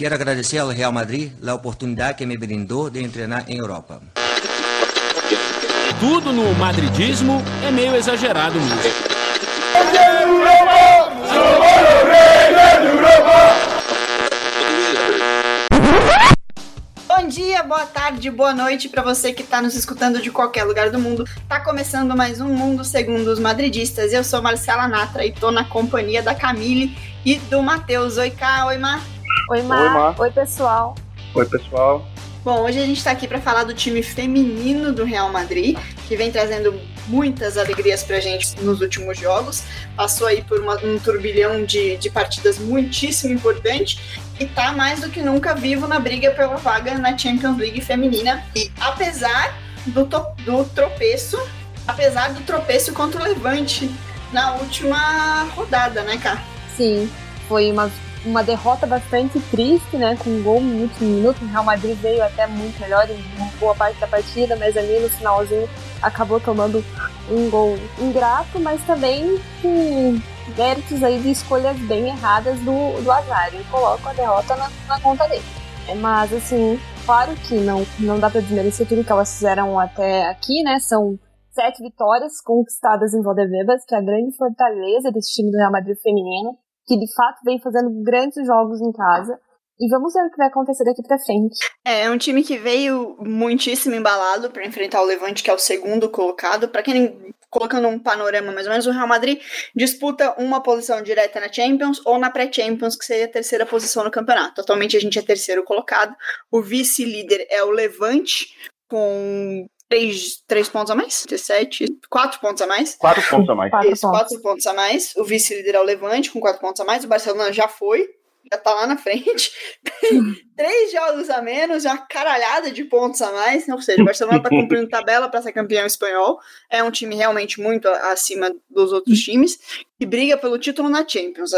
Quero agradecer ao Real Madrid a oportunidade que me brindou de treinar em Europa. Tudo no madridismo é meio exagerado mesmo. Bom dia, boa tarde, boa noite para você que está nos escutando de qualquer lugar do mundo. Tá começando mais um Mundo Segundo os Madridistas. Eu sou Marcela Natra e tô na companhia da Camille e do Matheus. Oi, Cá, oi, Mar. Oi, Mar. Oi, Mar. Oi, pessoal. Oi, pessoal. Bom, hoje a gente está aqui para falar do time feminino do Real Madrid, que vem trazendo muitas alegrias para a gente nos últimos jogos. Passou aí por uma, um turbilhão de, de partidas muitíssimo importante e tá mais do que nunca vivo na briga pela vaga na Champions League feminina. E apesar do, to, do tropeço, apesar do tropeço contra o Levante na última rodada, né, Cá? Sim, foi uma uma derrota bastante triste, né? Com um gol no último minuto. O Real Madrid veio até muito melhor em boa parte da partida, mas ali no finalzinho acabou tomando um gol ingrato, mas também com méritos aí de escolhas bem erradas do, do Azar. E coloco a derrota na, na conta dele. É, mas assim, claro que não, não dá para desmerecer tudo que elas fizeram até aqui, né? São sete vitórias conquistadas em Valdebebas, que é a grande fortaleza desse time do Real Madrid feminino que de fato vem fazendo grandes jogos em casa. E vamos ver o que vai acontecer daqui pra frente. É, é um time que veio muitíssimo embalado para enfrentar o Levante, que é o segundo colocado. Para quem colocando um panorama mais ou menos, o Real Madrid disputa uma posição direta na Champions ou na pré-Champions, que seria a terceira posição no campeonato. Atualmente a gente é terceiro colocado. O vice-líder é o Levante, com três, três pontos a mais? 17, quatro pontos a mais? Quatro pontos a mais. Quatro Isso, pontos. quatro pontos a mais. O vice-líder é o Levante, com quatro pontos a mais. O Barcelona já foi, já tá lá na frente. Três jogos a menos, uma caralhada de pontos a mais. Ou seja, o Barcelona tá cumprindo tabela para ser campeão espanhol. É um time realmente muito acima dos outros times. E briga pelo título na Champions.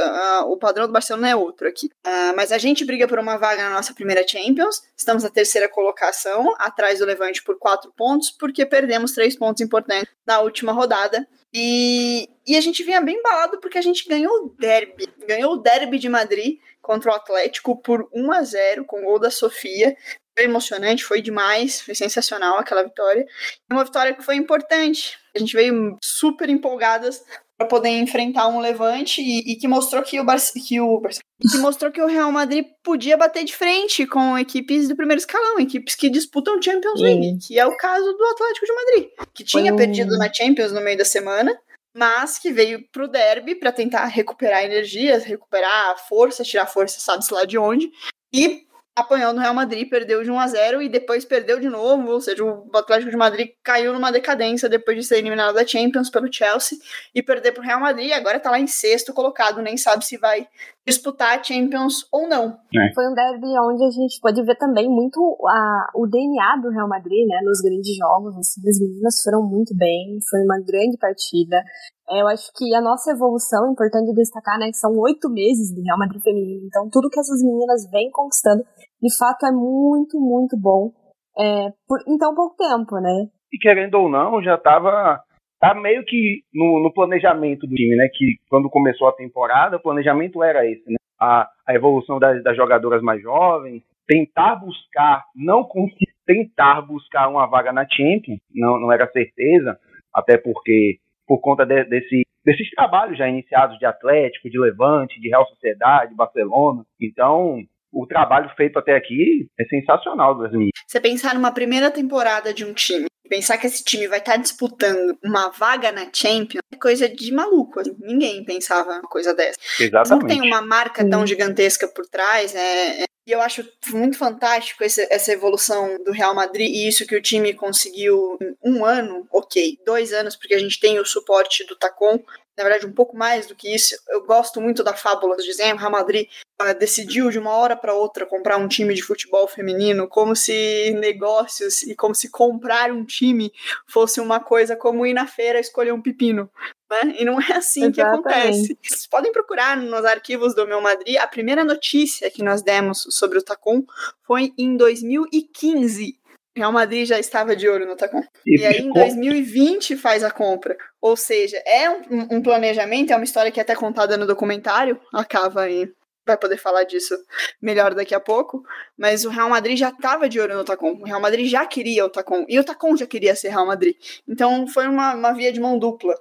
O padrão do Barcelona é outro aqui. Uh, mas a gente briga por uma vaga na nossa primeira Champions. Estamos na terceira colocação, atrás do Levante por quatro pontos, porque perdemos três pontos importantes na última rodada. E, e a gente vinha bem embalado porque a gente ganhou o derby. Ganhou o derby de Madrid contra o Atlético por 1 a 0 com o gol da Sofia. Foi emocionante, foi demais, foi sensacional aquela vitória. Uma vitória que foi importante. A gente veio super empolgadas para poder enfrentar um Levante e, e que mostrou que o, Bar que o que mostrou que o Real Madrid podia bater de frente com equipes do primeiro escalão, equipes que disputam Champions League, que é o caso do Atlético de Madrid, que tinha perdido na Champions no meio da semana mas que veio pro derby para tentar recuperar energias, recuperar força, tirar força, sabe-se lá de onde, e apanhou no Real Madrid, perdeu de 1 a 0 e depois perdeu de novo, ou seja, o Atlético de Madrid caiu numa decadência depois de ser eliminado da Champions pelo Chelsea e perder pro Real Madrid, agora tá lá em sexto colocado, nem sabe se vai disputar a Champions ou não. É. Foi um derby onde a gente pode ver também muito a, o DNA do Real Madrid, né, nos grandes jogos, assim, as meninas foram muito bem, foi uma grande partida, é, eu acho que a nossa evolução, importante destacar, né, que são oito meses de Real Madrid feminino. Então, tudo que essas meninas vêm conquistando, de fato, é muito, muito bom é, por, em tão pouco tempo, né? E querendo ou não, já estava tá meio que no, no, planejamento do time, né? Que quando começou a temporada, o planejamento era esse, né? A, a evolução das, das jogadoras mais jovens, tentar buscar, não conseguir tentar buscar uma vaga na Champions, não, não era certeza, até porque por conta de, desse, desses trabalhos já iniciados de Atlético, de Levante, de Real Sociedade, Barcelona. Então, o trabalho feito até aqui é sensacional das meninas. Você pensar numa primeira temporada de um time, pensar que esse time vai estar disputando uma vaga na Champions, é coisa de maluco. Assim. Ninguém pensava uma coisa dessa. Exatamente. Não tem uma marca tão gigantesca por trás, é, é e eu acho muito fantástico esse, essa evolução do Real Madrid e isso que o time conseguiu em um ano, ok, dois anos, porque a gente tem o suporte do Tacon, na verdade um pouco mais do que isso. Eu gosto muito da fábula. O Real Madrid uh, decidiu de uma hora para outra comprar um time de futebol feminino, como se negócios e como se comprar um time fosse uma coisa como ir na feira escolher um pepino né? E não é assim Exatamente. que acontece. Vocês podem procurar nos arquivos do Meu Madrid. A primeira notícia que nós demos sobre o Tacon foi em 2015. Real Madrid já estava de olho no Tacon. E, e aí, em 2020, faz a compra. Ou seja, é um, um, planejamento, é uma história que é até contada no documentário, acaba aí vai poder falar disso melhor daqui a pouco, mas o Real Madrid já estava de olho no Tacon. O Real Madrid já queria o Tacon. E o Tacon já queria ser Real Madrid. Então foi uma, uma via de mão dupla.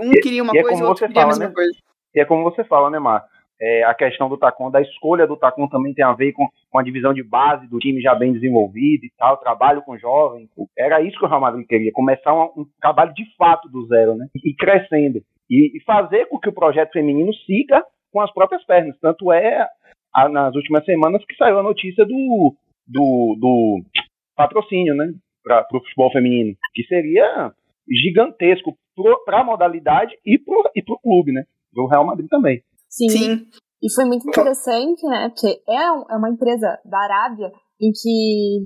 Um queria uma e é coisa e o outro queria fala, a mesma né? coisa. E é como você fala, né, Mar? É, a questão do Tacon, da escolha do Tacon também tem a ver com, com a divisão de base do time já bem desenvolvido e tal, trabalho com jovens. Era isso que o Real Madrid queria, começar um, um trabalho de fato do zero, né? E crescendo. E, e, fazer com que o projeto feminino siga com as próprias pernas. Tanto é a, nas últimas semanas que saiu a notícia do, do, do patrocínio, né? Para o futebol feminino, que seria gigantesco para a modalidade e para o clube, né? Do Real Madrid também. Sim. Sim. E foi muito interessante, né? Porque é, é uma empresa da Arábia em que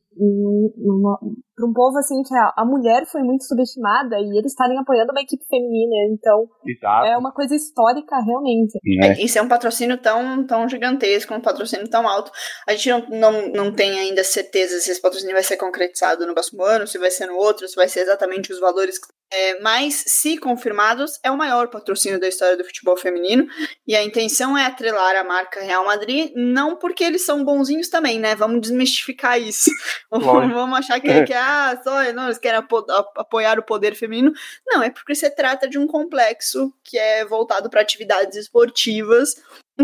para um povo assim que a, mulher foi muito subestimada e eles estarem apoiando uma equipe feminina, então Exato. é uma coisa histórica realmente. É. Isso é um patrocínio tão, tão gigantesco, um patrocínio tão alto. A gente não, não, não tem ainda certeza se esse patrocínio vai ser concretizado no próximo ano, se vai ser no outro, se vai ser exatamente os valores que é, mas, se confirmados, é o maior patrocínio da história do futebol feminino. E a intenção é atrelar a marca Real Madrid, não porque eles são bonzinhos também, né? Vamos desmistificar isso. Vamos achar que, que ah, só não, eles querem apo apoiar o poder feminino. Não, é porque se trata de um complexo que é voltado para atividades esportivas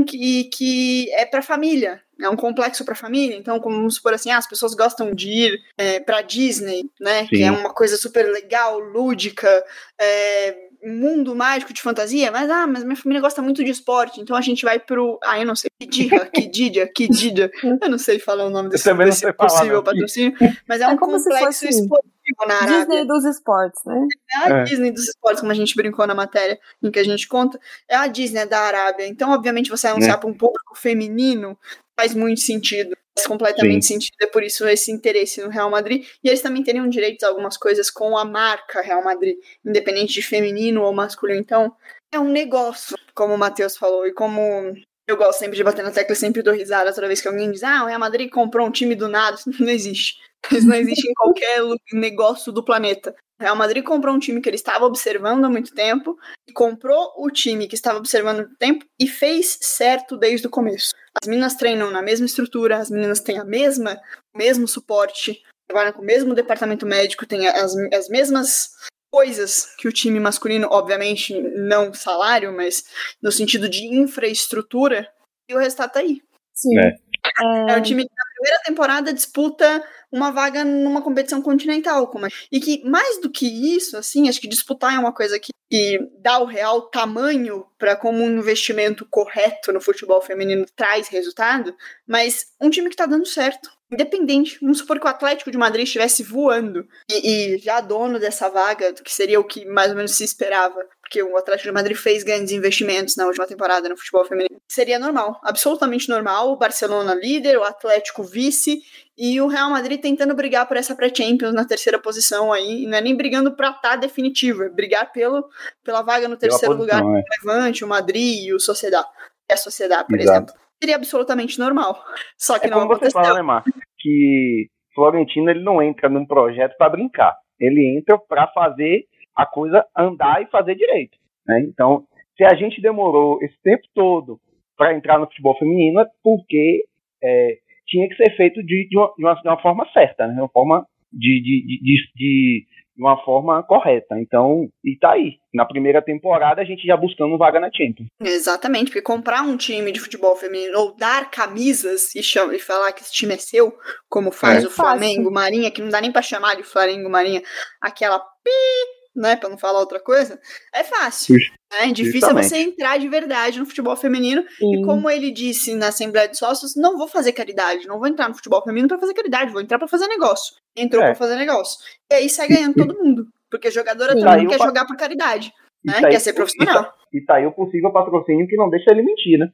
que, que é para família, é um complexo para família. Então, como vamos supor assim, ah, as pessoas gostam de ir é, para Disney, né? Sim. Que é uma coisa super legal, lúdica, é, mundo mágico de fantasia, mas ah, mas minha família gosta muito de esporte, então a gente vai pro, ah, eu não sei, Kidija, Kidija, Kidija, eu não sei falar o nome desse, desse possível patrocínio, mas é, é um complexo esportivo na Arábia. Disney dos esportes, né? É a é. Disney dos esportes, como a gente brincou na matéria em que a gente conta, é a Disney da Arábia, então obviamente você anunciar é. para um público feminino faz muito sentido completamente Sim. sentido, é por isso esse interesse no Real Madrid. E eles também teriam direitos a algumas coisas com a marca Real Madrid, independente de feminino ou masculino. Então, é um negócio, como o Matheus falou, e como eu gosto sempre de bater na tecla, sempre dou risada toda vez que alguém diz, ah, o Real Madrid comprou um time do nada. Isso não existe. Isso não existe em qualquer negócio do planeta. Real Madrid comprou um time que ele estava observando há muito tempo, comprou o time que estava observando há muito tempo e fez certo desde o começo. As meninas treinam na mesma estrutura, as meninas têm a mesma, o mesmo suporte, trabalham com o mesmo departamento médico, têm as, as mesmas coisas que o time masculino, obviamente não salário, mas no sentido de infraestrutura, e o resultado tá aí. Sim. É. É um time que na primeira temporada disputa uma vaga numa competição continental. Como é. E que, mais do que isso, assim, acho que disputar é uma coisa que, que dá o real tamanho para como um investimento correto no futebol feminino traz resultado, mas um time que tá dando certo. Independente, vamos supor que o Atlético de Madrid estivesse voando e, e já dono dessa vaga, que seria o que mais ou menos se esperava, porque o Atlético de Madrid fez grandes investimentos na última temporada no futebol feminino. Seria normal, absolutamente normal. O Barcelona líder, o Atlético vice e o Real Madrid tentando brigar por essa pré-Champions na terceira posição aí. Não é nem brigando pra estar tá definitivo, é brigar pelo, pela vaga no terceiro lugar. É. O Levante, o Madrid e o Sociedade. É a Sociedade, por Exato. exemplo. Seria absolutamente normal. Só que é não como aconteceu. Você fala, né, Marcos? Que Florentino ele não entra num projeto para brincar. Ele entra para fazer a coisa andar e fazer direito. Né? Então, se a gente demorou esse tempo todo para entrar no futebol feminino, é porque é, tinha que ser feito de, de, uma, de, uma, de uma, forma certa, né? uma forma de, de, de, uma forma correta. Então, e tá aí. Na primeira temporada a gente já buscando vaga na Champions. Exatamente, porque comprar um time de futebol feminino ou dar camisas e, chama, e falar que esse time é seu, como faz é. o Flamengo Marinha, que não dá nem para chamar de Flamengo Marinha, aquela pi né, para não falar outra coisa, é fácil. Né? É difícil é você entrar de verdade no futebol feminino. Sim. E como ele disse na Assembleia de Sócios, não vou fazer caridade, não vou entrar no futebol feminino para fazer caridade, vou entrar para fazer negócio. Entrou é. para fazer negócio. E aí sai ganhando todo mundo. Porque jogadora Sim. também quer pa... jogar por caridade. Né? Quer ser profissional. E tá aí o possível patrocínio que não deixa ele mentir, né?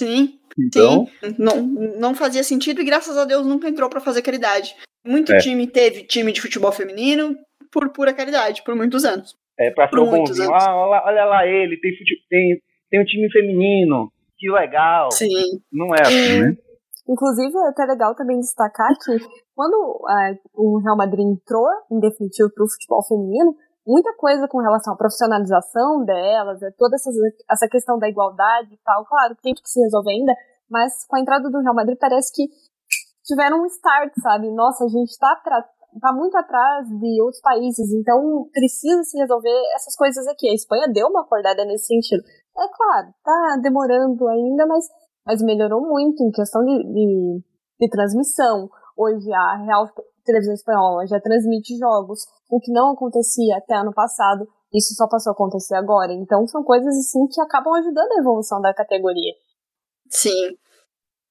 Sim, então... sim. Não, não fazia sentido e graças a Deus nunca entrou para fazer caridade. Muito é. time teve time de futebol feminino, por pura caridade, por muitos anos. É, pra ser bonzinho. Ah, olha, olha, lá ele, tem, tem, tem um time feminino, que legal. Sim. Não é assim, né? Inclusive, é até legal também destacar que quando é, o Real Madrid entrou, em definitivo, para o futebol feminino, muita coisa com relação à profissionalização delas, é toda essa, essa questão da igualdade e tal, claro, tem que se resolver ainda, Mas com a entrada do Real Madrid parece que tiveram um start, sabe? Nossa, a gente tá, tá muito atrás de outros países, então precisa se resolver essas coisas aqui. A Espanha deu uma acordada nesse sentido. É claro, tá demorando ainda, mas, mas melhorou muito em questão de, de, de transmissão. Hoje a Real Televisão Espanhola já transmite jogos, o que não acontecia até ano passado. Isso só passou a acontecer agora. Então são coisas assim que acabam ajudando a evolução da categoria. Sim.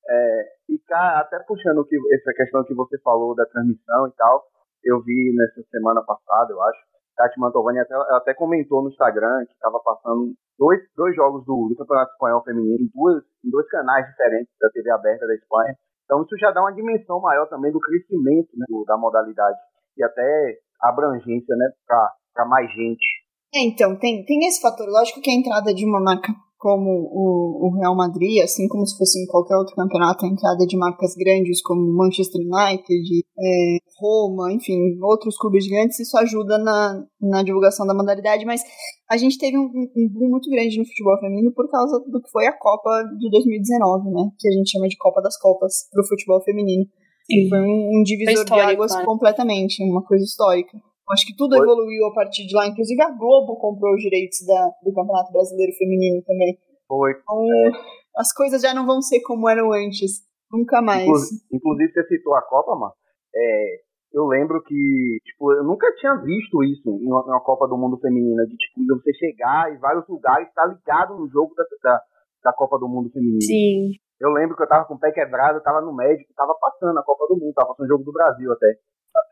É, e cá, até puxando que, essa questão que você falou da transmissão e tal, eu vi nessa semana passada, eu acho, Tati Mantovani até, até comentou no Instagram que estava passando dois, dois jogos do, do, Campeonato Espanhol Feminino em, duas, em dois canais diferentes da TV aberta da Espanha. Então isso já dá uma dimensão maior também do crescimento né, do, da modalidade e até abrangência né, para mais gente. É, então, tem, tem esse fator. Lógico que a entrada de uma marca como o, o Real Madrid, assim como se fosse em qualquer outro campeonato, a entrada de marcas grandes como Manchester United, é, Roma, enfim, outros clubes grandes, isso ajuda na, na divulgação da modalidade, mas a gente teve um, um boom muito grande no futebol feminino por causa do que foi a Copa de 2019, né? Que a gente chama de Copa das Copas para o futebol feminino. Sim. Foi um, um divisor de águas né? completamente, uma coisa histórica. Acho que tudo Foi. evoluiu a partir de lá. Inclusive a Globo comprou os direitos da, do Campeonato Brasileiro Feminino também. Foi. Então, é. as coisas já não vão ser como eram antes. Nunca mais. Inclusive, inclusive você citou a Copa, mano. É, eu lembro que, tipo, eu nunca tinha visto isso em uma, em uma, Copa do Mundo Feminina, de tipo, você chegar em vários lugares estar tá ligado no jogo da, da, da, Copa do Mundo Feminino. Sim. Eu lembro que eu tava com o pé quebrado, eu tava no médico, tava passando a Copa do Mundo, tava passando o jogo do Brasil até.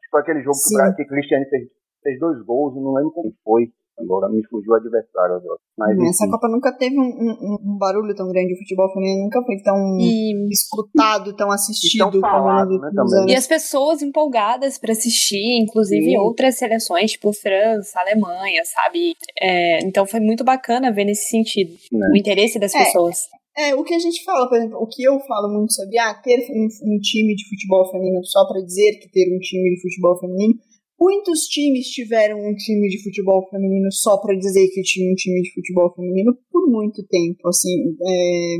Foi aquele jogo que, o, que o Cristiane fez, fez dois gols, não lembro como foi. Agora me fugiu o adversário agora. Mas, Essa Copa nunca teve um, um, um, barulho tão grande. O futebol feminino nunca foi tão e... escutado, tão assistido. E, tão falado, né, também. e as pessoas empolgadas para assistir, inclusive Sim. outras seleções, tipo França, Alemanha, sabe? É, então foi muito bacana ver nesse sentido. É. O interesse das é. pessoas. É, o que a gente fala, por exemplo, o que eu falo muito sobre ah, ter um, um time de futebol feminino só para dizer que ter um time de futebol feminino Muitos times tiveram um time de futebol feminino só para dizer que tinha um time de futebol feminino por muito tempo, assim, é,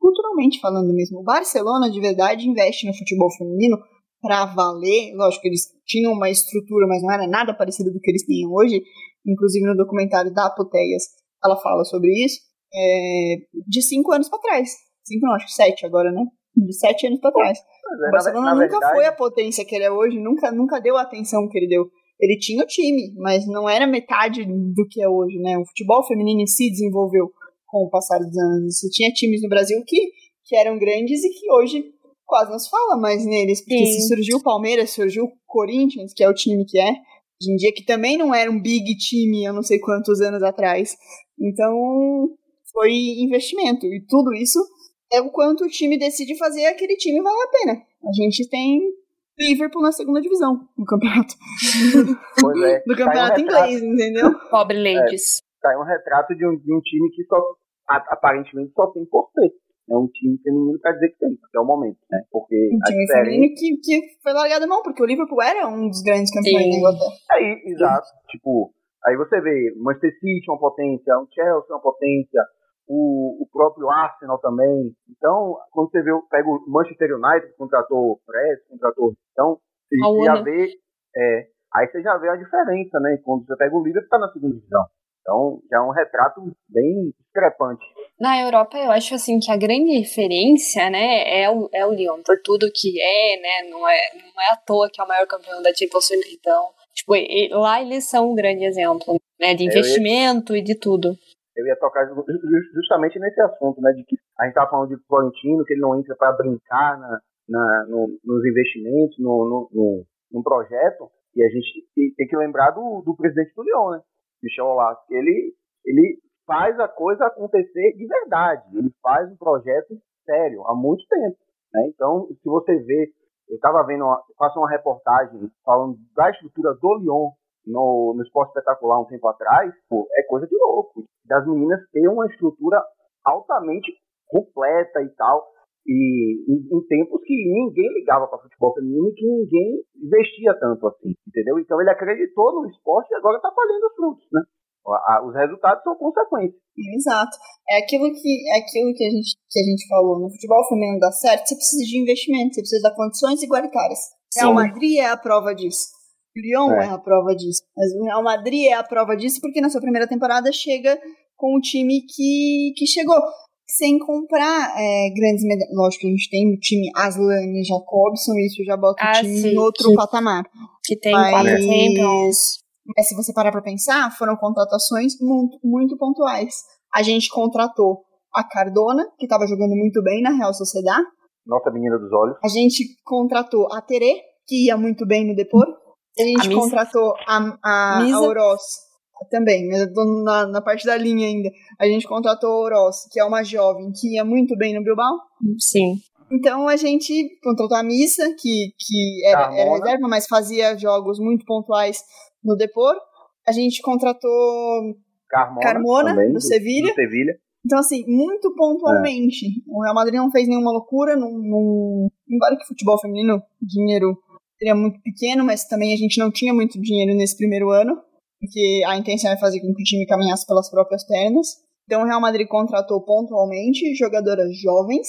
culturalmente falando mesmo. O Barcelona, de verdade, investe no futebol feminino para valer. Lógico eles tinham uma estrutura, mas não era nada parecido do que eles têm hoje. Inclusive no documentário da Apoteias, ela fala sobre isso. É, de cinco anos para trás. Cinco, não, acho que sete agora, né? De sete anos para trás. É, o Barcelona na, na nunca verdade... foi a potência que ele é hoje, nunca, nunca deu a atenção que ele deu. Ele tinha o time, mas não era metade do que é hoje, né? O futebol feminino em si desenvolveu com o passar dos anos. Você tinha times no Brasil que, que eram grandes e que hoje quase não se fala mais neles, porque Sim. se surgiu o Palmeiras, surgiu o Corinthians, que é o time que é, hoje em dia, que também não era um big time há não sei quantos anos atrás. Então, foi investimento. E tudo isso é o quanto o time decide fazer aquele time vale a pena. A gente tem Liverpool na segunda divisão no campeonato. Pois é. no campeonato um inglês, entendeu? Pobre ladies. É, tá um retrato de um, de um time que só aparentemente só tem por ter. É um time feminino pra dizer que tem, até o momento, né? Porque um time diferença... feminino que, que foi largado mão, porque o Liverpool era um dos grandes campeões da Inglaterra. Aí, exato. Tipo, aí você vê Manchester City uma potência, um Chelsea uma potência, o, o próprio Arsenal também. Então, quando você vê, pega o Manchester United, que contratou o Press, contratou. Então, você já vê. É, aí você já vê a diferença, né? Quando você pega o líder, está na segunda divisão. Então, já é um retrato bem discrepante. Na Europa, eu acho assim que a grande referência, né, é o, é o Lyon, por tudo que é, né, não é, não é à toa que é o maior campeão da Champions League, então, tipo, lá eles são um grande exemplo, né, de investimento e de tudo eu ia tocar justamente nesse assunto, né? De que a gente estava falando de Florentino, que ele não entra para brincar na, na no, nos investimentos, no, no, no, projeto, e a gente tem que lembrar do, do presidente do Lyon, né? Michel que ele, ele faz a coisa acontecer de verdade, ele faz um projeto sério há muito tempo, né? Então, se você vê, eu estava vendo, uma, faço uma reportagem falando da estrutura do Lyon no, no esporte espetacular um tempo atrás, pô, é coisa de louco. Das meninas ter uma estrutura altamente completa e tal. E em, em tempos que ninguém ligava para futebol feminino e que ninguém investia tanto assim, entendeu? Então ele acreditou no esporte e agora está colhendo os frutos, né? Os resultados são consequências. Exato. É aquilo que, é aquilo que, a gente, que a gente falou. No futebol feminino dá certo, você precisa de investimento, você precisa de condições igualitárias. Sim. Real Madrid é a prova disso. O Lyon é. é a prova disso. Mas o Real Madrid é a prova disso porque na sua primeira temporada chega com o time que, que chegou. Sem comprar é, grandes medalhas. Lógico que a gente tem o time Aslan e Jacobson, isso já bota ah, o time sim, em outro que, patamar. Que tem Mas, quatro Champions. Mas se você parar pra pensar, foram contratações muito, muito pontuais. A gente contratou a Cardona, que estava jogando muito bem na Real Sociedade. Nossa menina dos olhos. A gente contratou a Tere, que ia muito bem no Depor. A gente a contratou a, a, a Oroz também, mas eu tô na, na parte da linha ainda. A gente contratou a Oroz, que é uma jovem que ia muito bem no Bilbao. Sim. Então a gente contratou a Missa, que, que era, era reserva, mas fazia jogos muito pontuais no Depor. A gente contratou Carmona, Carmona também, do, do, Sevilha. do Sevilha. Então, assim, muito pontualmente. É. O Real Madrid não fez nenhuma loucura. Num, num... Embora que futebol feminino, dinheiro seria muito pequeno, mas também a gente não tinha muito dinheiro nesse primeiro ano, porque a intenção é fazer com que o time caminhasse pelas próprias pernas. Então o Real Madrid contratou pontualmente jogadoras jovens,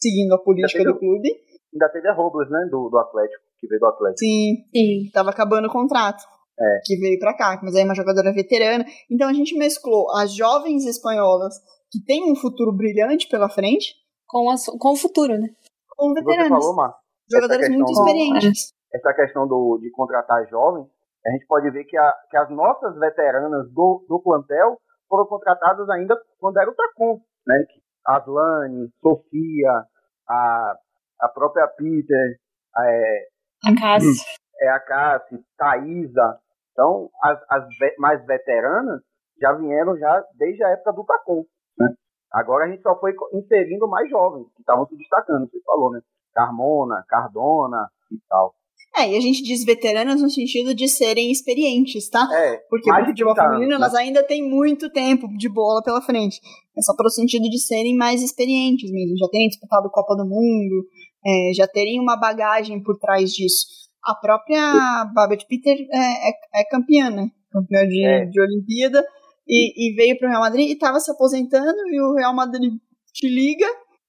seguindo a política do clube. Ainda teve a Robles, né, do, do Atlético, que veio do Atlético. Sim, Sim. tava acabando o contrato. É. Que veio para cá, mas aí é uma jogadora veterana. Então a gente mesclou as jovens espanholas que têm um futuro brilhante pela frente com, as, com o futuro, né? Com veteranos. Você falou, Marcos, jogadores muito experientes essa questão do, de contratar jovens, a gente pode ver que, a, que as nossas veteranas do, do plantel foram contratadas ainda quando era o Tacom, né? Aslane, Sofia, a, a própria Peter, é, a Cassi. É a Cassi, Thaisa. Então, as, as mais veteranas já vieram já desde a época do Tacom, né? Agora a gente só foi inserindo mais jovens que estavam se destacando, você falou, né? Carmona, Cardona e tal. É, e a gente diz veteranas no sentido de serem experientes, tá? É, Porque o futebol feminino, né? elas ainda têm muito tempo de bola pela frente. É só pelo sentido de serem mais experientes mesmo. Já terem disputado Copa do Mundo, é, já terem uma bagagem por trás disso. A própria Babette Peter é, é, é campeã, né? Campeã de, é. de Olimpíada. E, e veio pro Real Madrid e estava se aposentando e o Real Madrid te liga.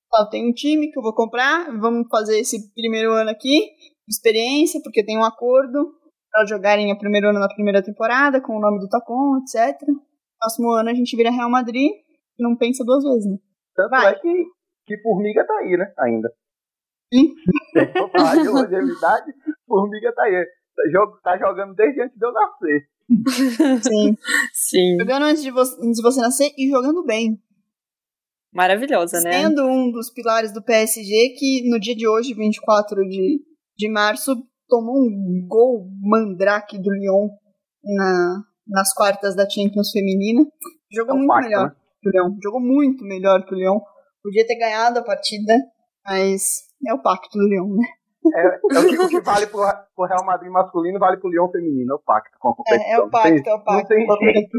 Fala, tem um time que eu vou comprar, vamos fazer esse primeiro ano aqui experiência, porque tem um acordo para jogarem o primeiro ano na primeira temporada, com o nome do Tacon, etc. Próximo ano a gente vira Real Madrid e não pensa duas vezes, né? Tanto Vai. é que, que Formiga tá aí, né? Ainda. Sim. Tem de longevidade, Formiga tá aí. Tá jogando desde antes de eu nascer. Sim. Sim. Jogando antes de, você, antes de você nascer e jogando bem. Maravilhosa, né? Sendo um dos pilares do PSG que no dia de hoje, 24 de de março, tomou um gol mandrake do Lyon na, nas quartas da Champions Feminina. Jogou é muito pacto, melhor né? que o Lyon. Jogou muito melhor que o Lyon. Podia ter ganhado a partida, mas é o pacto do Lyon, né? É, é o que vale pro, pro Real Madrid masculino, vale pro Lyon feminino. É o pacto com a competição. É, é o pacto, tem, é o pacto. Não tem jeito.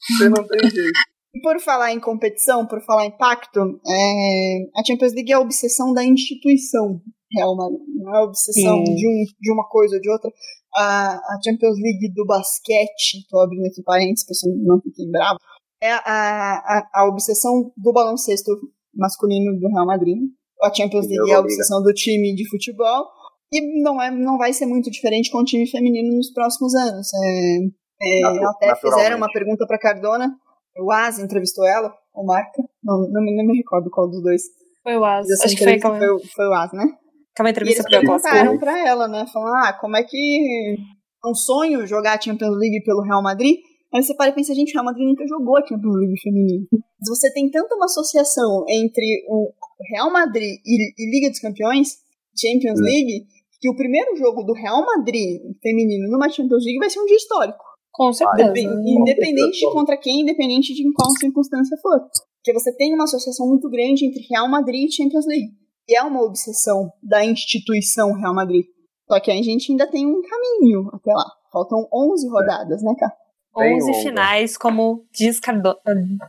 Você não tem jeito. E por falar em competição, por falar em pacto, é, a Champions League é a obsessão da instituição. É uma, não é obsessão de, um, de uma coisa ou de outra. A, a Champions League do basquete, tô abrindo aqui parênteses, pessoal não fiquem bravos, é a, a, a obsessão do baloncesto masculino do Real Madrid. A Champions League é a obsessão do time de futebol. E não, é, não vai ser muito diferente com o time feminino nos próximos anos. É, é, até fizeram uma pergunta para Cardona. O Az entrevistou ela, o Marca. Não, não, não, me recordo qual dos dois. Foi o Az. Acho que foi, foi, foi o Az, né? Aquela entrevista e eles perguntaram pra ela, né? Falaram, ah, como é que é um sonho jogar a Champions League pelo Real Madrid? Aí você para e pensa, gente, o Real Madrid nunca jogou a Champions League feminina. Mas você tem tanta uma associação entre o Real Madrid e, e Liga dos Campeões, Champions é. League, que o primeiro jogo do Real Madrid feminino numa Champions League vai ser um dia histórico. Com certeza. independente de contra quem, independente de em qual circunstância for. Porque você tem uma associação muito grande entre Real Madrid e Champions League que é uma obsessão da instituição Real Madrid. Só que a gente ainda tem um caminho até lá. Faltam 11 rodadas, né, cara? 11 finais, como diz, Cardo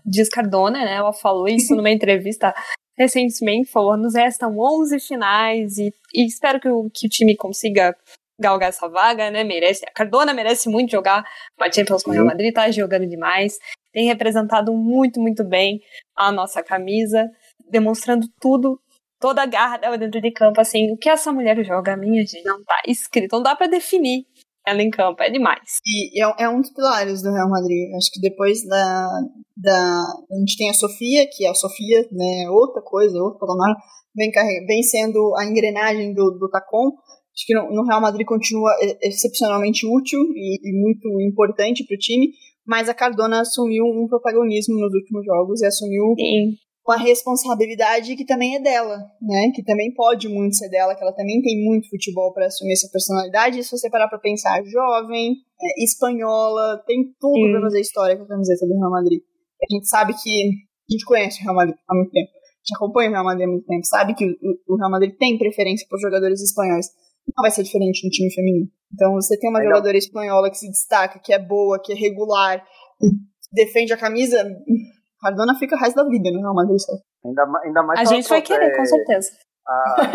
diz Cardona, né? Ela falou isso numa entrevista recentemente, falou, nos restam 11 finais e, e espero que o, que o time consiga galgar essa vaga, né? Merece. A Cardona merece muito jogar uma Champions com o Real Madrid, tá jogando demais. Tem representado muito, muito bem a nossa camisa, demonstrando tudo, toda a garra dela dentro de campo, assim, o que essa mulher joga, minha gente, não tá escrito, não dá para definir ela em campo, é demais. E é, é, um dos pilares do Real Madrid. Acho que depois da, da. A gente tem a Sofia, que é a Sofia, né? Outra coisa, outro patamar, vem, vem sendo a engrenagem do, do Tacon. Acho que no, no, Real Madrid continua excepcionalmente útil e, e muito importante para o time, mas a Cardona assumiu um protagonismo nos últimos jogos e assumiu Sim uma responsabilidade que também é dela, né? Que também pode muito ser dela, que ela também tem muito futebol para assumir essa personalidade. E se você parar para pensar, jovem, é, espanhola, tem tudo para fazer história com a camiseta do Real Madrid. A gente sabe que a gente conhece o Real Madrid há muito tempo. A gente acompanha o Real Madrid há muito tempo, sabe que o, o Real Madrid tem preferência por jogadores espanhóis. Não vai ser diferente no time feminino. Então, você tem uma jogadora espanhola que se destaca, que é boa, que é regular, defende a camisa, Cardona fica o resto da vida no Real Madrid. Ainda, ainda mais A gente vai querer, com certeza. A,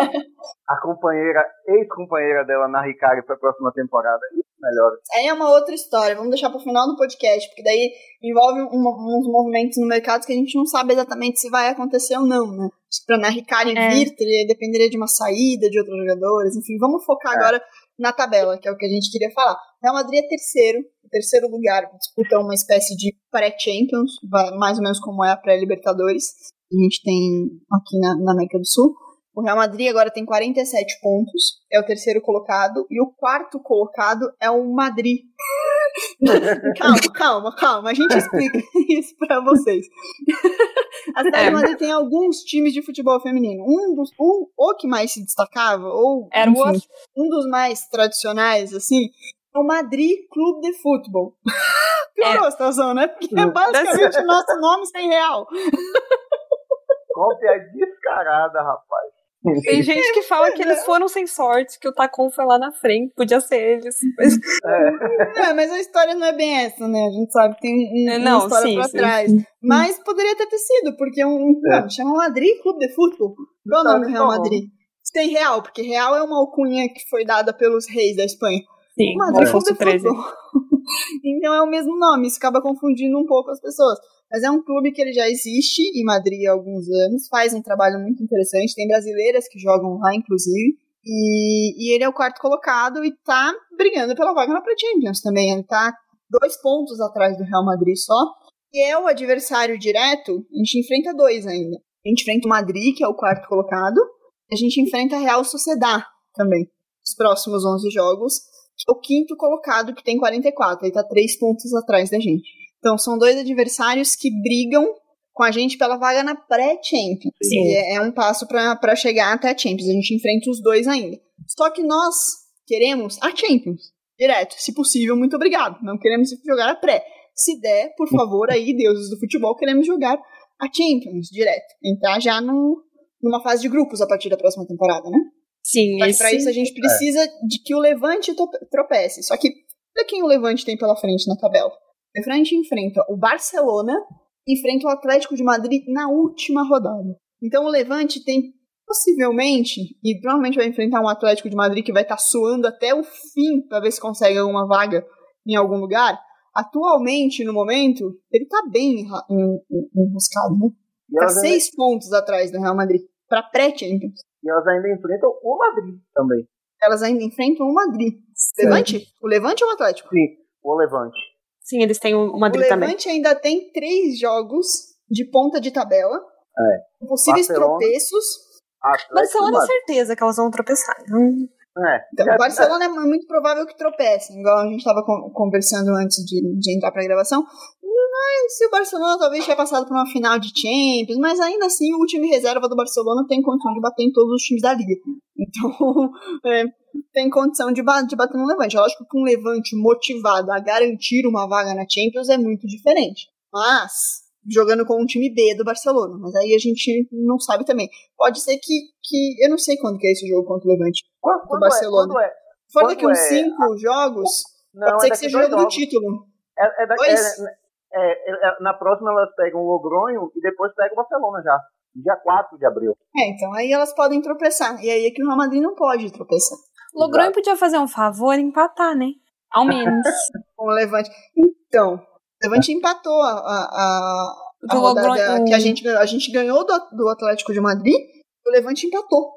a companheira, ex-companheira dela na Ricari para a próxima temporada. Melhor. Aí é uma outra história, vamos deixar para o final do podcast, porque daí envolve um, uns movimentos no mercado que a gente não sabe exatamente se vai acontecer ou não, né? Para na Ricari é. vir, dependeria de uma saída de outros jogadores, enfim, vamos focar é. agora na tabela, que é o que a gente queria falar. Real Madrid é terceiro, terceiro lugar, disputa uma espécie de pré-Champions, mais ou menos como é a pré-Libertadores. A gente tem aqui na, na América do Sul. O Real Madrid agora tem 47 pontos, é o terceiro colocado, e o quarto colocado é o Madrid. calma, calma, calma, a gente explica isso para vocês. A cidade é. de Madrid tem alguns times de futebol feminino. Um dos, um, o que mais se destacava, ou Era enfim, um dos mais tradicionais, assim, é o Madrid Clube de Futebol. Piorou é. a situação, né? Porque é basicamente o nosso nome sem real. Cópia descarada, rapaz. Tem gente que fala que eles foram sem sorte, que o Tacon foi lá na frente, podia ser eles. Mas... É. é. mas a história não é bem essa, né? A gente sabe que tem um, é, não, uma história sim, pra sim. trás. Mas poderia ter, ter sido, porque um. É. Não, chama Madrid Clube de Futebol. Qual é o nome do Real Madrid? Tem Real, porque Real é uma alcunha que foi dada pelos reis da Espanha. Sim, Madrid Clube de 13. então é o mesmo nome, isso acaba confundindo um pouco as pessoas. Mas é um clube que ele já existe em Madrid há alguns anos, faz um trabalho muito interessante, tem brasileiras que jogam lá, inclusive. E, e ele é o quarto colocado e tá brigando pela vaga na Pre-Champions também. Ele tá dois pontos atrás do Real Madrid só. E é o adversário direto, a gente enfrenta dois ainda. A gente enfrenta o Madrid, que é o quarto colocado, e a gente enfrenta a Real Sociedad também, os próximos 11 jogos, que é o quinto colocado, que tem 44, ele tá três pontos atrás da gente. Então, são dois adversários que brigam com a gente pela vaga na pré-Champions. É, é, um passo para chegar até a Champions. A gente enfrenta os dois ainda. Só que nós queremos a Champions. Direto. Se possível, muito obrigado. Não queremos jogar a pré. Se der, por favor, aí, deuses do futebol, queremos jogar a Champions direto. Entrar já no, numa fase de grupos a partir da próxima temporada, né? Sim, Mas para isso a gente precisa é. de que o Levante tropece. Só que olha quem o Levante tem pela frente na tabela. A gente enfrenta o Barcelona, enfrenta o Atlético de Madrid na última rodada. Então o Levante tem possivelmente, e provavelmente vai enfrentar um Atlético de Madrid que vai estar tá suando até o fim para ver se consegue alguma vaga em algum lugar. Atualmente, no momento, ele tá bem enroscado, né? Tá seis ainda... pontos atrás do Real Madrid, para pré-Champions. E elas ainda enfrentam o Madrid também. Elas ainda enfrentam o Madrid. Levante? O Levante ou o Atlético? Sim, o Levante. Sim, eles têm o Madrid o também. O Levante ainda tem três jogos de ponta de tabela. É. Possíveis Barcelona, tropeços. Atlético Barcelona é certeza que elas vão tropeçar. Hum. É. Então, o Barcelona é muito provável que tropecem, igual a gente estava conversando antes de, de entrar para a gravação. Mas se o Barcelona talvez tenha passado por uma final de Champions, mas ainda assim o time reserva do Barcelona tem condição de bater em todos os times da liga. Então, é, tem condição de, de bater no Levante. Lógico que um Levante motivado a garantir uma vaga na Champions é muito diferente. Mas, jogando com um time B do Barcelona. Mas aí a gente não sabe também. Pode ser que. que eu não sei quando que é esse jogo contra o Levante. Quando, quando Barcelona. É, quando é? For daqui uns 5 é? jogos, não, pode ser é que seja o jogo do título. É, é, da, é, é, na próxima elas pegam o Logronho e depois pegam o Barcelona já. Dia 4 de abril. É, então aí elas podem tropeçar. E aí é que o Real Madrid não pode tropeçar. Logrou e podia fazer um favor e empatar, né? Ao menos. com o Levante. Então, o Levante empatou a, a, a, a rodada Logronho- que a gente, ganhou. a gente ganhou do, do Atlético de Madrid, o Levante empatou.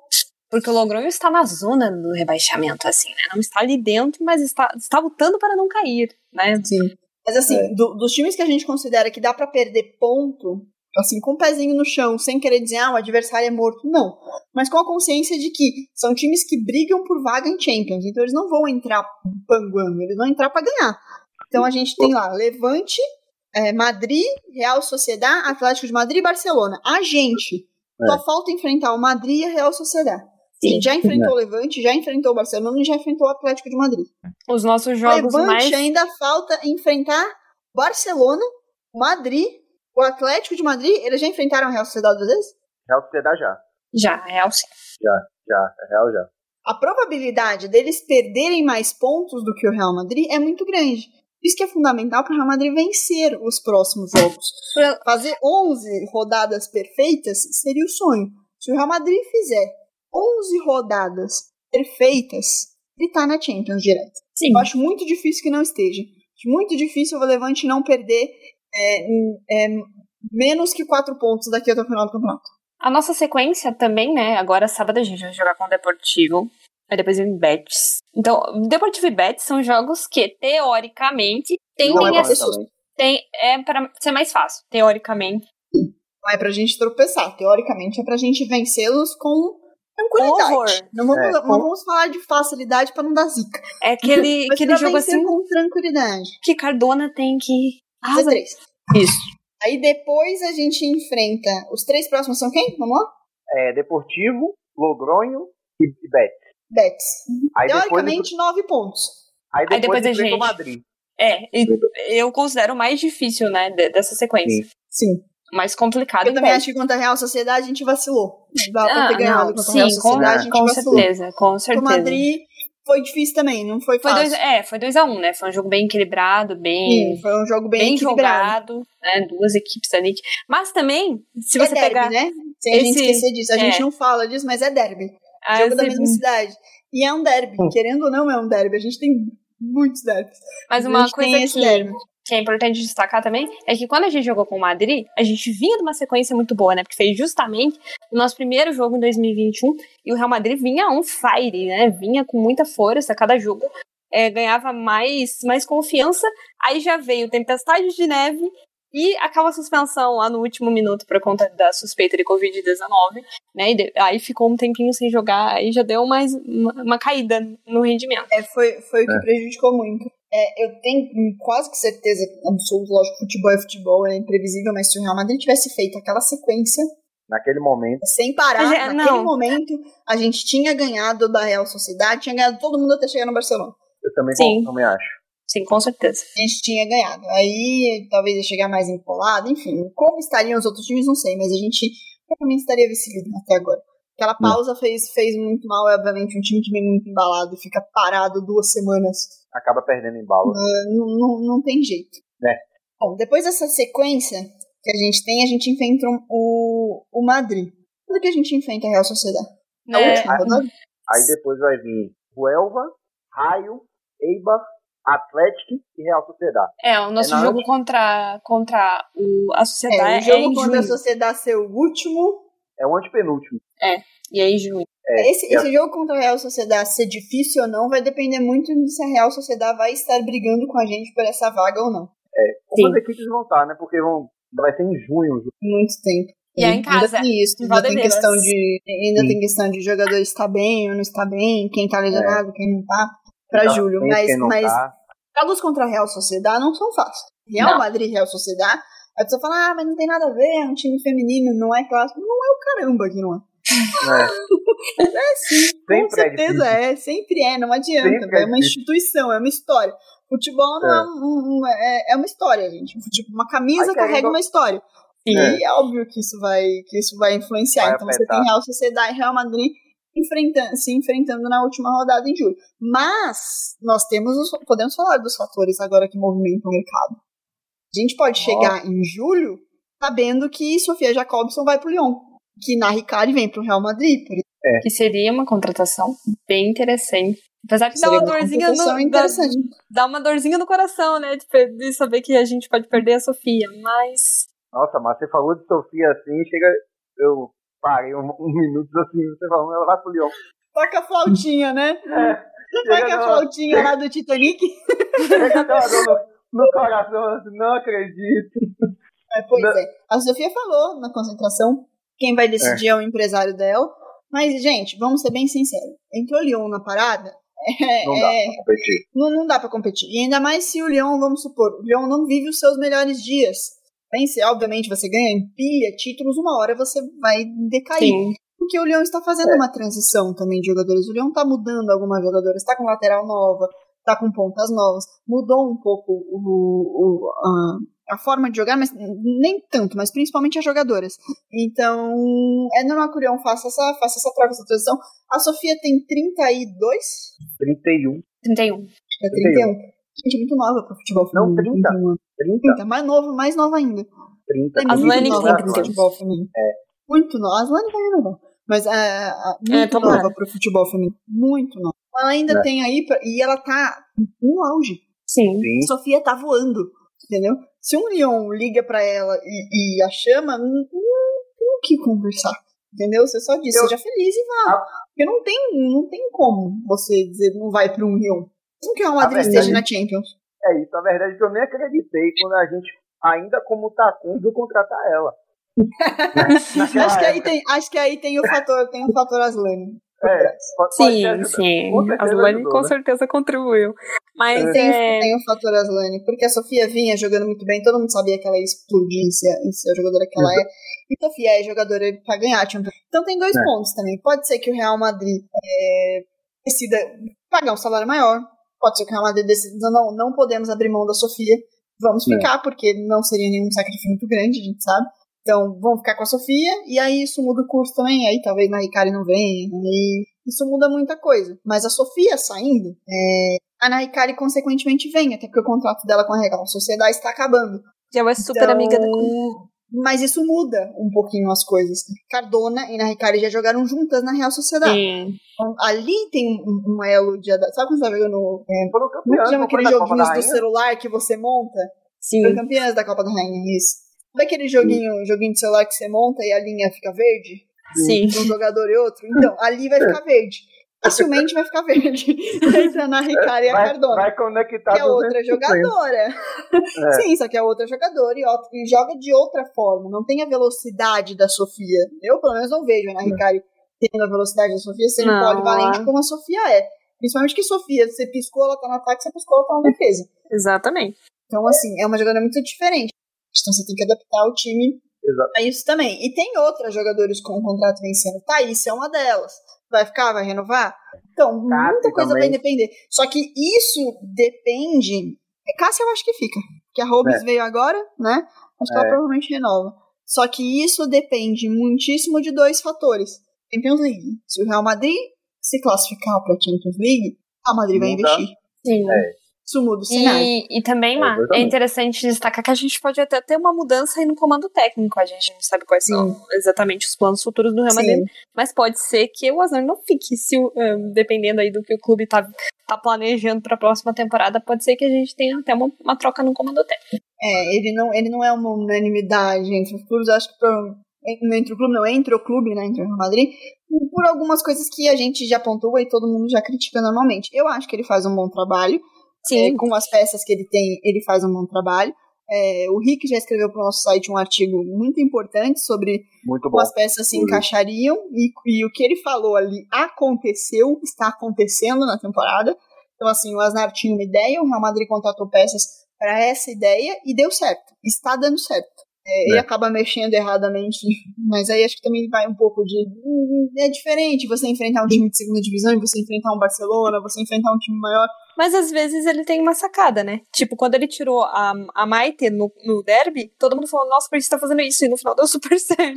Porque o Logronho está na zona do rebaixamento, assim, né? Não está ali dentro, mas está, está lutando para não cair, né? Sim. Mas assim, É. do- dos times que a gente considera que dá pra perder ponto, assim, com o pezinho no chão, sem querer dizer, ah, o adversário é morto, não. Mas com a consciência de que são times que brigam por vaga em Champions, então eles não vão entrar panguando, eles vão entrar pra ganhar. Então a gente tem lá Levante, é, Madrid, Real Sociedad, Atlético de Madrid e Barcelona. A gente É. só falta enfrentar o Madrid e a Real Sociedad. A gente já enfrentou o Levante, já enfrentou o Barcelona e já enfrentou o Atlético de Madrid. Os nossos jogos Levante mais. ainda falta enfrentar Barcelona, Madrid, o Atlético de Madrid. Eles já enfrentaram a Real Sociedade duas vezes? Real Sociedade já. Já, Real sim. Já, é Real já. A probabilidade deles perderem mais pontos do que o Real Madrid é muito grande. Isso que é fundamental para o Real Madrid vencer os próximos jogos. Fazer 11 rodadas perfeitas seria o sonho. Se o Real Madrid fizer 11 rodadas perfeitas, ele tá na Champions direto. Sim. Eu acho muito difícil que não esteja. Acho muito difícil o Levante não perder é, é, menos que 4 pontos daqui até o final do campeonato. A nossa sequência também, né? Agora, sábado, a gente vai jogar com o Deportivo. Aí depois vem Betis. Então, Deportivo e Betis são jogos que, teoricamente, tendem é a também. tem, é para ser mais fácil, teoricamente. Não é pra gente tropeçar. Teoricamente é pra gente vencê-los com tranquilidade. Horror. Não vamos, É, não com- vamos falar de facilidade pra não dar zica. É aquele, Mas aquele jogo assim com tranquilidade. que Cardona tem que. Ah, Z3. isso. Aí depois a gente enfrenta. Os três próximos são quem? Vamos lá? É Deportivo, Logronho e Betis. Betis. Aí depois, Teoricamente, nove pontos. aí Aí depois, depois a enfrenta o gente. Madrid. É, eu considero o mais difícil, né, de- dessa sequência. Sim. Sim. O Mais complicado Eu também acho que contra a Real Sociedade a gente vacilou. Dá pra Ah, ter ganhado não, contra a sim, Real com, Sociedade, a gente com vacilou. certeza, com Contra certeza. o Madrid foi difícil também, não foi Foi fácil. dois, é, foi 2 a 1 um, né? Foi um jogo bem equilibrado, bem, Sim, foi um jogo bem, bem equilibrado. jogado, né? Duas equipes ali. Mas também, se é você derby, pegar. né? Sem a gente esse- esquecer disso. A é. gente não fala disso, mas é derby. ah, jogo da esse- mesma cidade. E é um derby. Querendo ou não, é um derby. A gente tem muitos derbys. Mas a uma gente coisa esse que, derby. Que é importante destacar também é que quando a gente jogou com o Madrid, a gente vinha de uma sequência muito boa, né? Porque fez justamente o nosso primeiro jogo em 2021 e o Real Madrid vinha on fire, né? Vinha com muita força cada jogo. é, ganhava mais, mais confiança, aí já veio tempestade de neve e aquela suspensão lá no último minuto por conta da suspeita de Covid-19, né? E de- aí ficou um tempinho sem jogar, aí já deu mais uma, uma caída no rendimento. É, foi, foi o que É. prejudicou muito. É, eu tenho quase que certeza absoluta, lógico, que futebol é futebol, é imprevisível, mas se o Real Madrid tivesse feito aquela sequência Naquele momento. sem parar, é, naquele não. momento, a gente tinha ganhado da Real Sociedade, tinha ganhado todo mundo até chegar no Barcelona. Eu também, Sim. também acho. Sim, com certeza. A gente tinha ganhado. Aí talvez ia chegar mais empolado, enfim. Como estariam os outros times, não sei, mas a gente provavelmente estaria vice-líder até agora. Aquela pausa fez, fez muito mal, é obviamente, um time que vem muito embalado e fica parado duas semanas Acaba perdendo embalo. não, não, não tem jeito. É. Bom, depois dessa sequência que a gente tem, a gente enfrenta um- o, o Madrid. Quando que a gente enfrenta a Real Sociedade? Na É, última rodada? Aí depois vai vir Huelva, Raio, Eibar, Atlético e Real Sociedade. É, o nosso É jogo contra, contra o, a É, sociedade o é, jogo em contra a. Sociedade ser o último. É o antepenúltimo. E é em junho. É, esse, é. esse jogo contra a Real Sociedade ser difícil ou não vai depender muito de se a Real Sociedade vai estar brigando com a gente por essa vaga ou não. Como as equipes vão estar, né? Porque vão, vai ser em junho o jogo. Muito tempo. E é em casa, Ainda tem isso, ainda tem questão de. Ainda Sim. tem questão de jogador estar bem ou não está bem, quem tá lesionado, quem não tá. Pra Tá julho. Mas, mas tá. jogos contra a Real Sociedade não são fáceis. Real Não. Madrid e Real Sociedade, a pessoa fala, ah, mas não tem nada a ver, é um time feminino, não é clássico. Não é o caramba que não é. É. É sim, com Sempre é certeza difícil. é, sempre é, não adianta. Sempre é é uma instituição, é uma história. Futebol não é, É. um, um- é, é uma história, gente. Tipo, uma camisa carrega uma história. E É. é. óbvio que isso vai, que isso vai influenciar. Vai então você afetar. tem Real Sociedade e Real Madrid enfrentando, se enfrentando na última rodada em julho. Mas nós temos os, podemos falar dos fatores agora que movimentam o mercado. A gente pode chegar em julho sabendo que Sofia Jacobson vai pro Lyon, que na Ricard vem pro Real Madrid, por exemplo. É. Que seria uma contratação bem interessante. Apesar que dá Seria uma uma dorzinha no, dá, dá uma dorzinha no coração, né? De, de saber que a gente pode perder a Sofia. Mas Nossa, mas você falou de Sofia assim, chega. Eu parei um, um minuto assim, você falando, ela vai pro Lyon. Toca a flautinha, né? Toca Chega a flautinha lá do Titanic. chega dor no, coração, assim, não acredito. É, pois Não. é. A Sofia falou na concentração, quem vai decidir é, o empresário dela. Mas, gente, vamos ser bem sinceros. Entrou o Lyon na parada, é, Não dá é, pra competir. não, não dá pra competir. E ainda mais se o Lyon, vamos supor, o Lyon não vive os seus melhores dias. Pense, obviamente, você ganha, empilha títulos, uma hora você vai decair. sim. Porque o Leão está fazendo uma transição também de jogadores. O Leão está mudando algumas jogadoras, está com lateral nova, está com pontas novas, mudou um pouco o, o- a, a forma de jogar, mas nem tanto, mas principalmente as jogadoras. Então, é normal que o Leão faça essa, faça essa troca, essa transição. A Sofia tem 32? 31, 31. É 31. Gente, é muito nova para futebol Não, feminino. 30. 31 anos. 30, 30, mais novo, mais nova ainda. 30. É As muito Lani nova tem pro 31. futebol feminino. Muito nova. As Lani vai renovar. Mas é, é, muito tomara. nova pro futebol feminino. Muito nova. Ela ainda É. tem aí, e ela tá no auge. Sim. Sim. Sofia tá voando, entendeu? Se um leão liga pra ela e, e a chama, não, não tem o que conversar. Entendeu? Você só diz, Eu- seja feliz e vá. Ah. Porque não tem, não tem como você dizer não vai pra um leão. Mesmo que o Real Madrid esteja na Champions. É isso, a verdade é que eu nem acreditei quando a gente, ainda como Tacum, viu contratar ela. Acho que, aí tem, acho que aí tem o fator, tem o fator Aslane. É, pode- Sim, sim. A ajudou, com né? certeza contribuiu. Mas Tem, é. tem o fator Aslane, porque a Sofia vinha jogando muito bem, todo mundo sabia que ela ia explodir e ser, e ser a jogadora que ela é. E Sofia é jogadora pra ganhar Champions. Então tem dois É. pontos também. Pode ser que o Real Madrid é, decida pagar um salário maior. Pode ser que o Real Madrid decida, não, não podemos abrir mão da Sofia. Vamos É. ficar, porque não seria nenhum sacrifício muito grande, a gente sabe. Então, vamos ficar com a Sofia, e aí isso muda o curso também, aí talvez na Ricari não venha, aí isso muda muita coisa. Mas a Sofia saindo, é, a Naikari consequentemente vem, até porque o contrato dela com a Real Sociedade está acabando. Já é super Então, amiga da Mas isso muda um pouquinho as coisas. Cardona e Naikari já jogaram juntas na Real Sociedade. Sim. Então, ali tem um, um elo de... Sabe quando você tá jogando... É, Foram como é que campeãs, chama aqueles joguinhos do celular que você monta? Sim. Foi campeãs da Copa da Rainha, isso. Sabe aquele joguinho, joguinho de celular que você monta e a linha fica verde? Sim. Entre um jogador e outro? Então, ali vai ficar verde. Facilmente vai ficar verde. Entra na Ricari e a Vai, Cardona. vai conectar que é outra 200%. jogadora. É. Sim, só que é outra jogadora e, outra- e joga de outra forma. Não tem a velocidade da Sofia. Eu, pelo menos, não vejo a Ana Ricari tendo a velocidade da Sofia sendo Não, polivalente é. como a Sofia é. Principalmente que Sofia, você piscou, ela tá no ataque, você piscou, ela tá na defesa. Exatamente. Então, assim, é uma jogadora muito diferente. Então você tem que adaptar o time Exato. a isso também. E tem outras jogadores com o contrato vencendo. Thaís é uma delas. Vai ficar, vai renovar? Então, Cássia muita coisa também. vai depender. Só que isso depende. É, Cássia eu acho que fica. Porque a Robes É. veio agora, né? Acho que ela É. provavelmente renova. Só que isso depende muitíssimo de dois fatores. Champions League. Se o Real Madrid se classificar para Champions League, a Madrid vai Muda. investir. Sim. É. Isso muda o cenário. E, e também, É, Mar, é exatamente. interessante destacar que a gente pode até ter uma mudança aí no comando técnico. A gente não sabe quais são exatamente os planos futuros do Real Madrid, Sim. mas pode ser que o Aznar não fique, se, eh, dependendo aí do que o clube tá, tá planejando para a próxima temporada, pode ser que a gente tenha até uma, uma troca no comando técnico. É, ele não, ele não é uma unanimidade entre os clubes, acho que por- entre o clube, não, entre o clube, né, entre o Real Madrid, por algumas coisas que a gente já pontua e todo mundo já critica normalmente. Eu acho que ele faz um bom trabalho, é, com as peças que ele tem, ele faz um bom trabalho. É, o Rick já escreveu para o nosso site um artigo muito importante sobre Muito como as peças se encaixariam e, e o que ele falou ali aconteceu, está acontecendo na temporada. Então, assim, o Asnar tinha uma ideia, o Real Madrid contratou peças para essa ideia e deu certo. Está dando certo. É, Ele É. acaba mexendo erradamente, mas aí acho que também vai um pouco de. É diferente você enfrentar um time de segunda divisão e você enfrentar um Barcelona, você enfrentar um time maior. Mas às vezes ele tem uma sacada, né? Tipo, quando ele tirou a, a Maite no, no derby, todo mundo falou, nossa, por que você tá fazendo isso? E no final deu super certo.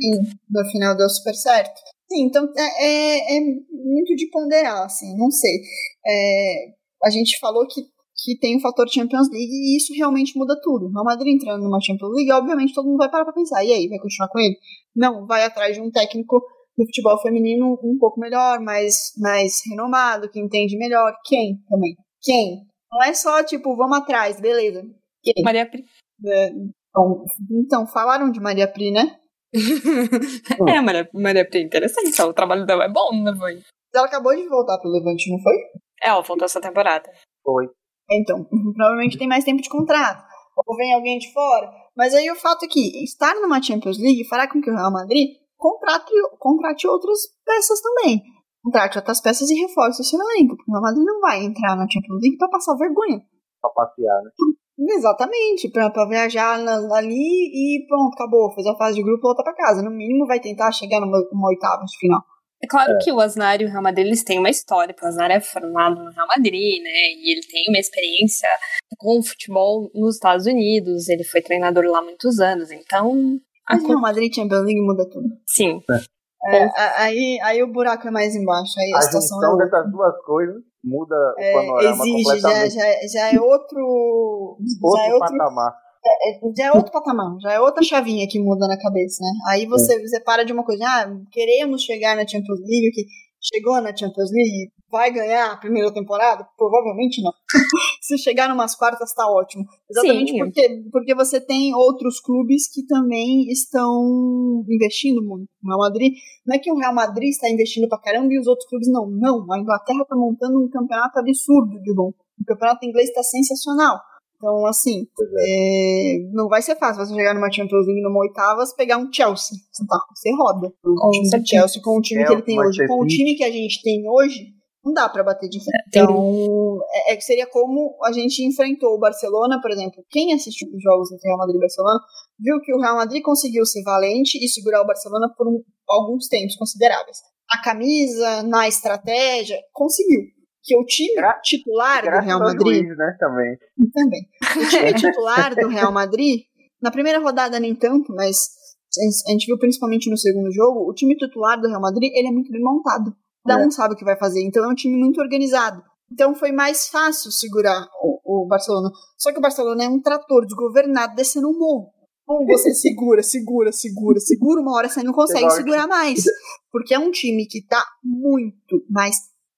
no final deu super certo. Sim, então é, é, é muito de ponderar, assim, não sei. É, a gente falou que, que tem o fator Champions League e isso realmente muda tudo. O Real Madrid entrando numa Champions League, obviamente todo mundo vai parar pra pensar, e aí, vai continuar com ele? Não, vai atrás de um técnico do futebol feminino um pouco melhor, mais, mais renomado, que entende melhor. Quem também? Quem? Não é só tipo, vamos atrás, beleza. Quem? Maria Pri. É, então, então, falaram de Maria Pri, né? é, Maria, Maria Pri, interessante. O trabalho dela é bom no Levante. Ela acabou de voltar pro Levante, não foi? É, ela voltou essa temporada. Foi. Então, provavelmente tem mais tempo de contrato. Ou vem alguém de fora. Mas aí o fato é que estar numa Champions League fará com que o Real Madrid contrate, contrate outras peças também. Contrate outras peças e reforce o seu elenco. Porque o Real Madrid não vai entrar na Champions League pra passar vergonha. Pra passear, né? Exatamente, pra, pra viajar na, ali e pronto, acabou. Fez a fase de grupo e volta pra casa. No mínimo vai tentar chegar numa, numa oitava de final. É claro é. que o Asnar e o Real Madrid eles têm uma história, porque o Asnar é formado no Real Madrid, né? E ele tem uma experiência com o futebol nos Estados Unidos, ele foi treinador lá há muitos anos, então. A Real Madrid Champions League muda tudo. Sim. É. É, aí, aí o buraco é mais embaixo. Aí a, a situação junção é dessas duas coisas muda é, o panorama exige, já, já, já é outro. Outro já é outro patamar. É, já é outro patamar, já é outra chavinha que muda na cabeça, né? Aí você, você para de uma coisa, ah, queremos chegar na Champions League, que chegou na Champions League, vai ganhar a primeira temporada? Provavelmente não. Se chegar numas quartas, tá ótimo. Exatamente Sim. porque, porque você tem outros clubes que também estão investindo muito. O Real Madrid, não é que o Real Madrid está investindo pra caramba e os outros clubes não. Não, a Inglaterra tá montando um campeonato absurdo de bom. O campeonato inglês está sensacional. Então, assim, é, não vai ser fácil você chegar numa Champions League numa oitavas, pegar um Chelsea. Você, tá, você roda. O time do. Chelsea com o time que ele tem Chelsea, hoje. Com o time que a gente tem hoje, não dá pra bater de frente. Então, é, é que seria como a gente enfrentou o Barcelona, por exemplo. Quem assistiu os jogos entre Real Madrid e Barcelona, viu que o Real Madrid conseguiu ser valente e segurar o Barcelona por um- alguns tempos consideráveis. Na camisa, na estratégia, conseguiu. Que o time Gra- titular do Real Madrid juiz, né, também. também. O time titular do Real Madrid, na primeira rodada nem tanto, mas a gente viu principalmente no segundo jogo, o time titular do Real Madrid, ele é muito bem montado. Cada É. um sabe o que vai fazer, então é um time muito organizado. Então foi mais fácil segurar o, o Barcelona. Só que o Barcelona é um trator desgovernado descendo um morro. Então você segura, segura, segura, segura, uma hora você não consegue segurar mais. Porque é um time que tá muito, mas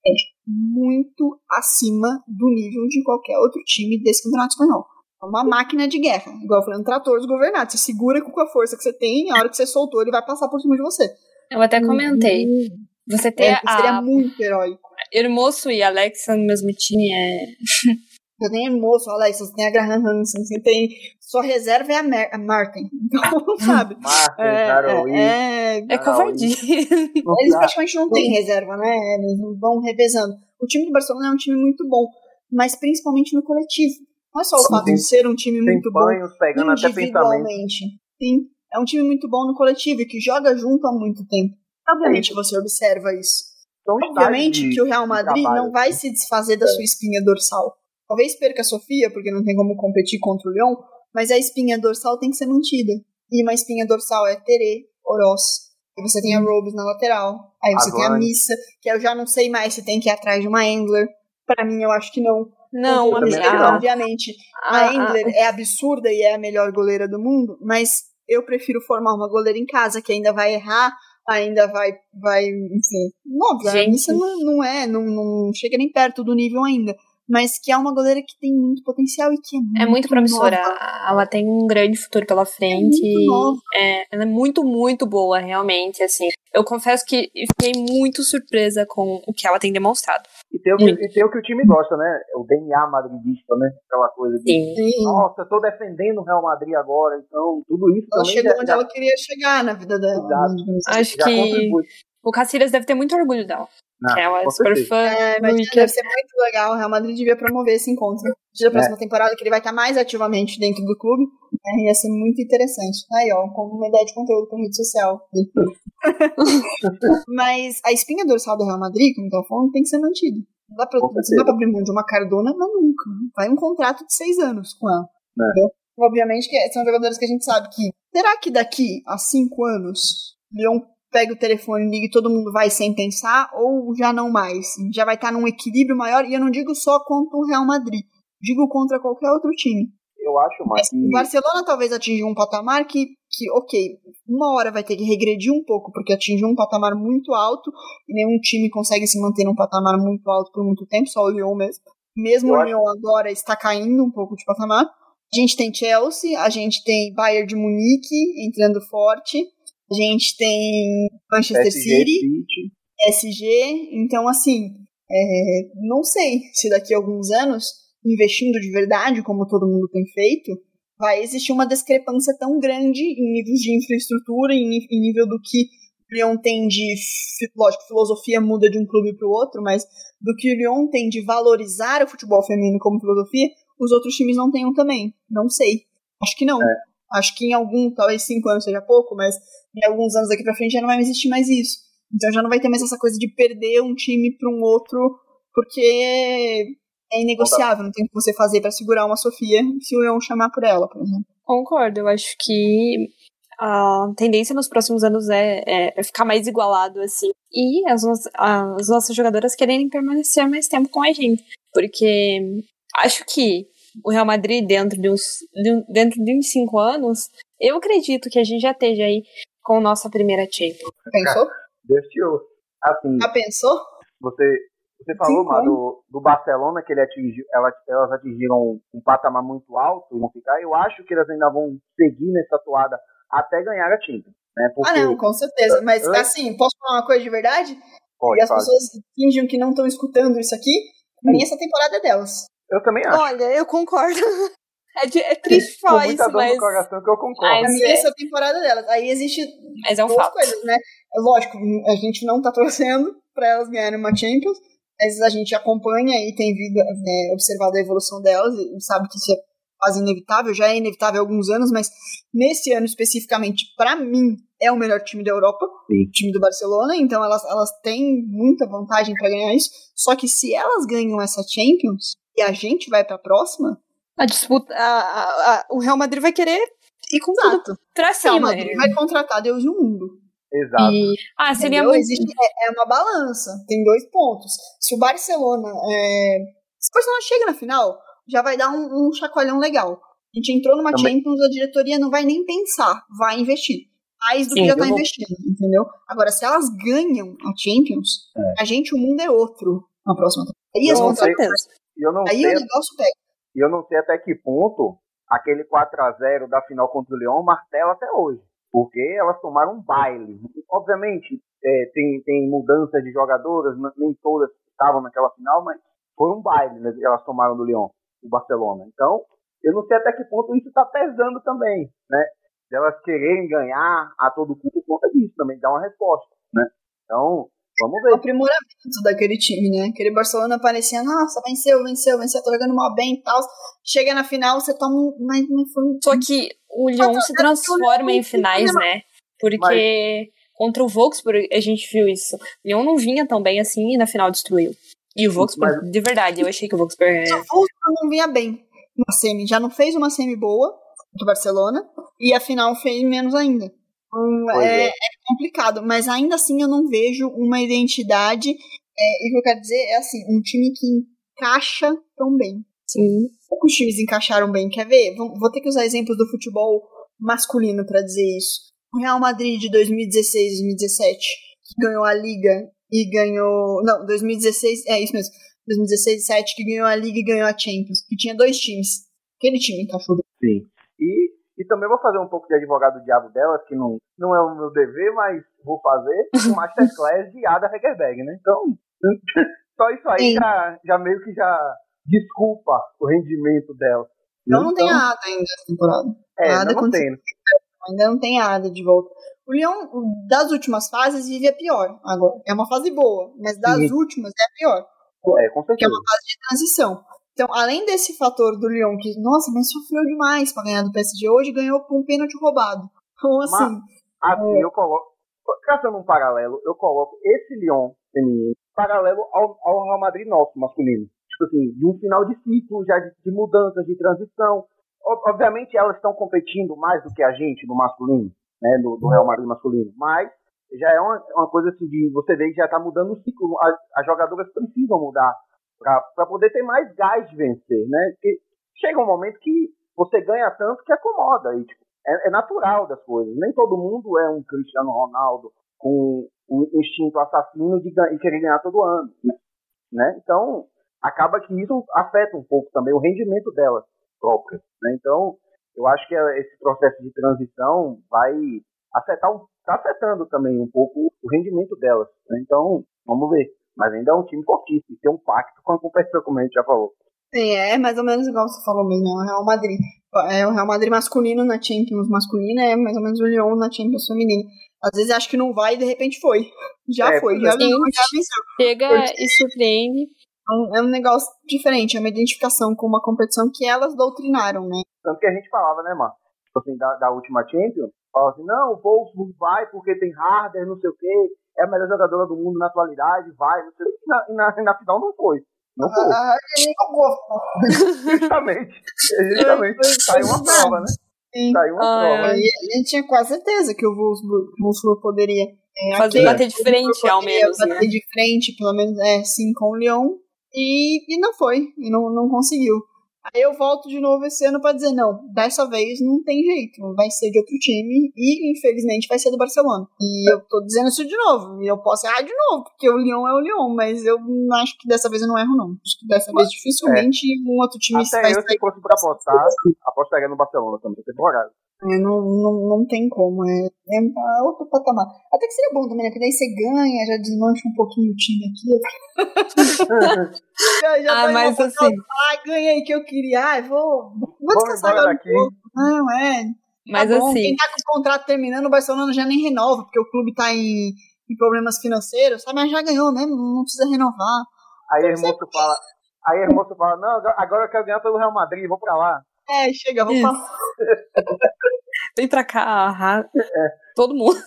é muito acima do nível de qualquer outro time desse campeonato espanhol. É uma máquina de guerra. Igual eu falei, um trator desgovernado. Você segura com a força que você tem, a hora que você soltou, ele vai passar por cima de você. Eu até comentei. Você ter É, seria a muito heróico. Hermoso e Alexa no mesmo time é. Você tem moço, olha aí, você tem a Graham Hansen, você tem. Sua reserva é a, Mer a Martin. Então, sabe? Marcos, É, é, é, É covardia. Eles praticamente não têm reserva, né? Eles vão revezando. O time do Barcelona é um time muito bom, mas principalmente no coletivo. Não é só o fato Tem- de ser um time muito bom pegando até individualmente. Sim, é um time muito bom no coletivo e que joga junto há muito tempo. Obviamente você observa isso. Obviamente que o Real Madrid trabalho. não vai se desfazer da sua espinha dorsal. Talvez perca a Sofia, porque não tem como competir contra o Leão, mas a espinha dorsal tem que ser mantida. E uma espinha dorsal é Tere, Oroz. E você tem a Robes na lateral. Aí você tem a. Missa, que eu já não sei mais se tem que ir atrás de uma Engler. Pra mim, eu acho que não. Não, a respeito, não. Obviamente, a- a a- Engler é absurda e é a melhor goleira do mundo, mas eu prefiro formar uma goleira em casa que ainda vai errar, ainda vai, vai enfim. Óbvio, a. Missa não, não é, não, não chega nem perto do nível ainda. Mas que é uma goleira que tem muito potencial e que é muito, É muito promissora. nova. Ela tem um grande futuro pela frente. muito nova. É, ela é muito, muito boa, realmente. Assim, eu confesso que fiquei muito surpresa com o que ela tem demonstrado. E tem, o que, e tem o que o time gosta, né? O DNA madridista, né? Aquela coisa de. Sim. Nossa, eu tô defendendo o Real Madrid agora, então tudo isso Ela chegou onde já, ela queria chegar na vida dela. Exato. né, digamos assim. Acho já que contribui. O Cacilhas deve ter muito orgulho dela. Que ela é com super fã. É, mas do deve ser muito legal. O Real Madrid devia promover esse encontro. É. Da próxima temporada, que ele vai estar mais ativamente dentro do clube. né, ia ser muito interessante. Aí, ó, como uma ideia de conteúdo para rede social. mas a espinha dorsal do Real Madrid, como eu tava falando, tem que ser mantida. Não dá pra, Com não dá pra abrir mão de uma Cardona, mas nunca. Vai um contrato de seis anos com ela. É. Entendeu? Obviamente que são jogadores que a gente sabe que. Será que daqui a cinco anos, Leão pega o telefone, liga e todo mundo vai sem pensar, ou já não mais? Já vai estar num equilíbrio maior, e eu não digo só contra o Real Madrid, digo contra qualquer outro time. eu acho mais. O Barcelona talvez atinja um patamar que, que, ok, uma hora vai ter que regredir um pouco, porque atingiu um patamar muito alto, e nenhum time consegue se manter num patamar muito alto por muito tempo, só o Lyon mesmo. Mesmo eu o Lyon acho... agora está caindo um pouco de patamar. A gente tem Chelsea, a gente tem Bayern de Munique entrando forte, a gente tem Manchester SG, City, City, SG, então assim, é, não sei se daqui a alguns anos, investindo de verdade, como todo mundo tem feito, vai existir uma discrepância tão grande em níveis de infraestrutura, em, em nível do que o Lyon tem de. Lógico, filosofia muda de um clube para o outro, mas do que o Lyon tem de valorizar o futebol feminino como filosofia, os outros times não tenham também. Não sei. Acho que não. É. Acho que em algum, talvez cinco anos seja pouco, mas em alguns anos daqui para frente já não vai existir mais isso. Então já não vai ter mais essa coisa de perder um time para um outro, porque é inegociável, não tem o que você fazer para segurar uma Sofia se o Leão chamar por ela, por exemplo. Concordo, eu acho que a tendência nos próximos anos é, é, é ficar mais igualado, assim. E as, as nossas jogadoras quererem permanecer mais tempo com a gente. Porque acho que o Real Madrid, dentro de uns, dentro de uns cinco anos, eu acredito que a gente já esteja aí com nossa primeira Champions. Pensou? Deus te ouça. Assim, Já pensou? Você, você falou, Má, do, do Barcelona, que ele atingiu, elas, elas atingiram um patamar muito alto e vão ficar. Eu acho que elas ainda vão seguir nessa toada até ganhar a Champions. Né? Porque, ah, não, com certeza. Mas, assim, posso falar uma coisa de verdade? Pode, e as pessoas fingem que não estão escutando isso aqui. Pra mim, essa temporada é delas. Eu também acho. Olha, eu concordo. É, de, é triste falar Com muita isso, dor mas... no coração que eu concordo. Mas é... essa temporada delas. Aí existe mas é um duas fato. coisas, né? Lógico, a gente não tá torcendo pra elas ganharem uma Champions, mas a gente acompanha e tem vindo, né, observado a evolução delas e sabe que isso é quase inevitável, já é inevitável há alguns anos, mas nesse ano especificamente, para mim, é o melhor time da Europa, Sim. o time do Barcelona, então elas, elas têm muita vantagem para ganhar isso. Só que se elas ganham essa Champions e a gente vai para a próxima, a disputa, a, a, a, o Real Madrid vai querer ir com Exato. tudo pra cima. Real Madrid vai contratar Deus e o mundo. Exato. E, ah, seria muito... Existe, é, é uma balança, tem dois pontos. Se o Barcelona, é, se o Barcelona chega na final, já vai dar um, um chacoalhão legal. A gente entrou numa Também. Champions, a diretoria não vai nem pensar, vai investir. Mais do Sim, que já tá vou- investindo, entendeu? Agora, se elas ganham a Champions, É. a gente, o mundo é outro na próxima temporada. Aí, as Eu E eu não aí sei o negócio pega. E eu não sei até que ponto aquele 4 a 0 da final contra o Leão martela até hoje. Porque elas tomaram um baile. Obviamente, é, tem, tem mudanças de jogadoras, nem todas estavam naquela final, mas foi um baile né, que elas tomaram do Leão, do Barcelona. Então, eu não sei até que ponto isso está pesando também, né? De elas quererem ganhar a todo custo por conta disso também, dá uma resposta, né? Então, vamos o ver. aprimoramento daquele time, né? Aquele Barcelona parecia, nossa, venceu, venceu, venceu, tô jogando mal bem e tal. Chega na final, você toma um. Mas, mas foi um- Só que o Lyon se transforma em finais, né? Porque contra o Wolfsburg a gente viu isso. O Lyon não vinha tão bem assim e na final destruiu. E o Wolfsburg, de verdade, eu achei que o Wolfsburg... é- O Wolfsburg não vinha bem na semi. Já não fez uma semi boa do Barcelona e a final fez menos ainda. Hum, é, é. é complicado, mas ainda assim eu não vejo uma identidade. É, e o que eu quero dizer é assim, um time que encaixa tão bem. Sim. Poucos times encaixaram bem, quer ver? Vou, vou ter que usar exemplos do futebol masculino para dizer isso. O Real Madrid de 2016 2017, que ganhou a Liga e ganhou. Não, 2016, é isso mesmo. 2016 e 2017, que ganhou a Liga e ganhou a Champions. Que tinha dois times. Aquele time encaixou bem. Sim. E, e também vou fazer um pouco de advogado do diabo delas, que não, não é o meu dever, mas vou fazer um masterclass de Ada Hegerberg, né? Então, só isso aí Sim. já, já meio que já desculpa o rendimento dela. Não, não tem a Ada ainda essa temporada. É, Ada não, tem. Ainda não tem a Ada de volta. O Lyon, das últimas fases, vive a pior agora. É uma fase boa, mas das Sim. últimas é a pior. É, com que é certeza. uma fase de transição. Então, além desse fator do Lyon, que, nossa, mas sofreu demais pra ganhar do PSG, hoje ganhou com um pênalti roubado. Então, assim, Assim, eu coloco. Traçando um paralelo, eu coloco esse Lyon feminino paralelo ao, ao Real Madrid nosso masculino. Tipo assim, de um final de ciclo, já de, de mudanças, de transição. Ob- Obviamente elas estão competindo mais do que a gente no masculino, né? Do, do Real Madrid masculino. Mas já é uma, uma coisa assim de você ver que já está mudando o ciclo. As, as jogadoras precisam mudar para poder ter mais gás de vencer, né? Porque chega um momento que você ganha tanto que acomoda. E, tipo, é, é, natural das coisas. Nem todo mundo é um Cristiano Ronaldo com o instinto assassino de, de querer ganhar todo ano. Né? né? Então, acaba que isso afeta um pouco também o rendimento delas próprias. Né? Então, eu acho que esse processo de transição vai afetar, está afetando também um pouco o rendimento delas. Né? Então, vamos ver. Mas ainda é um time fortíssimo, tem um pacto com a competição, como a gente já falou. Sim, é mais ou menos igual você falou mesmo, é o Real Madrid. É o Real Madrid masculino na Champions masculina, é mais ou menos o Lyon na Champions feminina. Às vezes acho que não vai e de repente foi. Já é, foi, já, já venceu. Chega e surpreende. É um, é um negócio diferente, é uma identificação com uma competição que elas doutrinaram, né? Tanto que a gente falava, né, mano? Tipo assim, da, da última Champions, falava assim, não, o Wolfsburg vai porque tem Harder, não sei o quê, é a melhor jogadora do mundo na atualidade, vai, não sei e na, e na, na final não foi. Não foi. Ah, justamente. Justamente. Saiu uma prova, né? Sim. Saiu uma ah, prova. É. E a gente tinha quase certeza que o Wolfsburg poderia é, Fazer, bater de frente, ao menos. Bater né? de frente, pelo menos, é, sim, com o Lyon. E, e não foi, e não, não conseguiu. Aí eu volto de novo esse ano para dizer, não, dessa vez não tem jeito, vai ser de outro time e infelizmente vai ser do Barcelona. E eu tô dizendo isso de novo, e eu posso errar de novo, porque o Lyon é o Lyon, mas eu acho que dessa vez eu não erro não. Acho que dessa vez dificilmente é. um outro time Até vai eu, se fosse pra apostar, apostaria no Barcelona também, temporada. É, não, não, não tem como, é, é outro patamar. Até que seria bom também, né? Porque daí você ganha, já desmancha um pouquinho o time aqui. já, já ah, mas assim. Ah, ganhei que eu queria. Ah, vou, vou descansar agora. Daqui. Não, é. Mas tá bom, assim. Quem tá com o contrato terminando, o Barcelona já nem renova, porque o clube tá em, em problemas financeiros, sabe? Mas já ganhou mesmo, não precisa renovar. Aí o irmão fala. Aí o irmão fala, não, agora eu quero ganhar pelo Real Madrid, vou pra lá. É, chega, vou falar. Vem pra cá, é. todo mundo.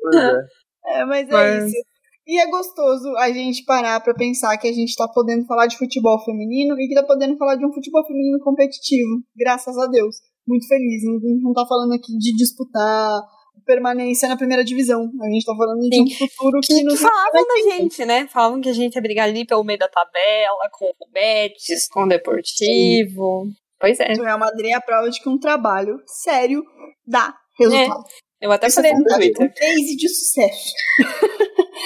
Pois é. é mas é mas... isso. E é gostoso a gente parar para pensar que a gente tá podendo falar de futebol feminino e que tá podendo falar de um futebol feminino competitivo, graças a Deus. Muito feliz. Não, não tá falando aqui de disputar permanência na primeira divisão. A gente tá falando Sim. de um futuro que, que nos. Falavam da gente, né? Falavam que a gente ia brigar ali pelo meio da tabela, com o Betis, com o Deportivo. Sim. Pois é. O Real Madrid é a prova de que um trabalho sério dá resultado. É. Eu até Isso falei no Twitter. Um case de sucesso.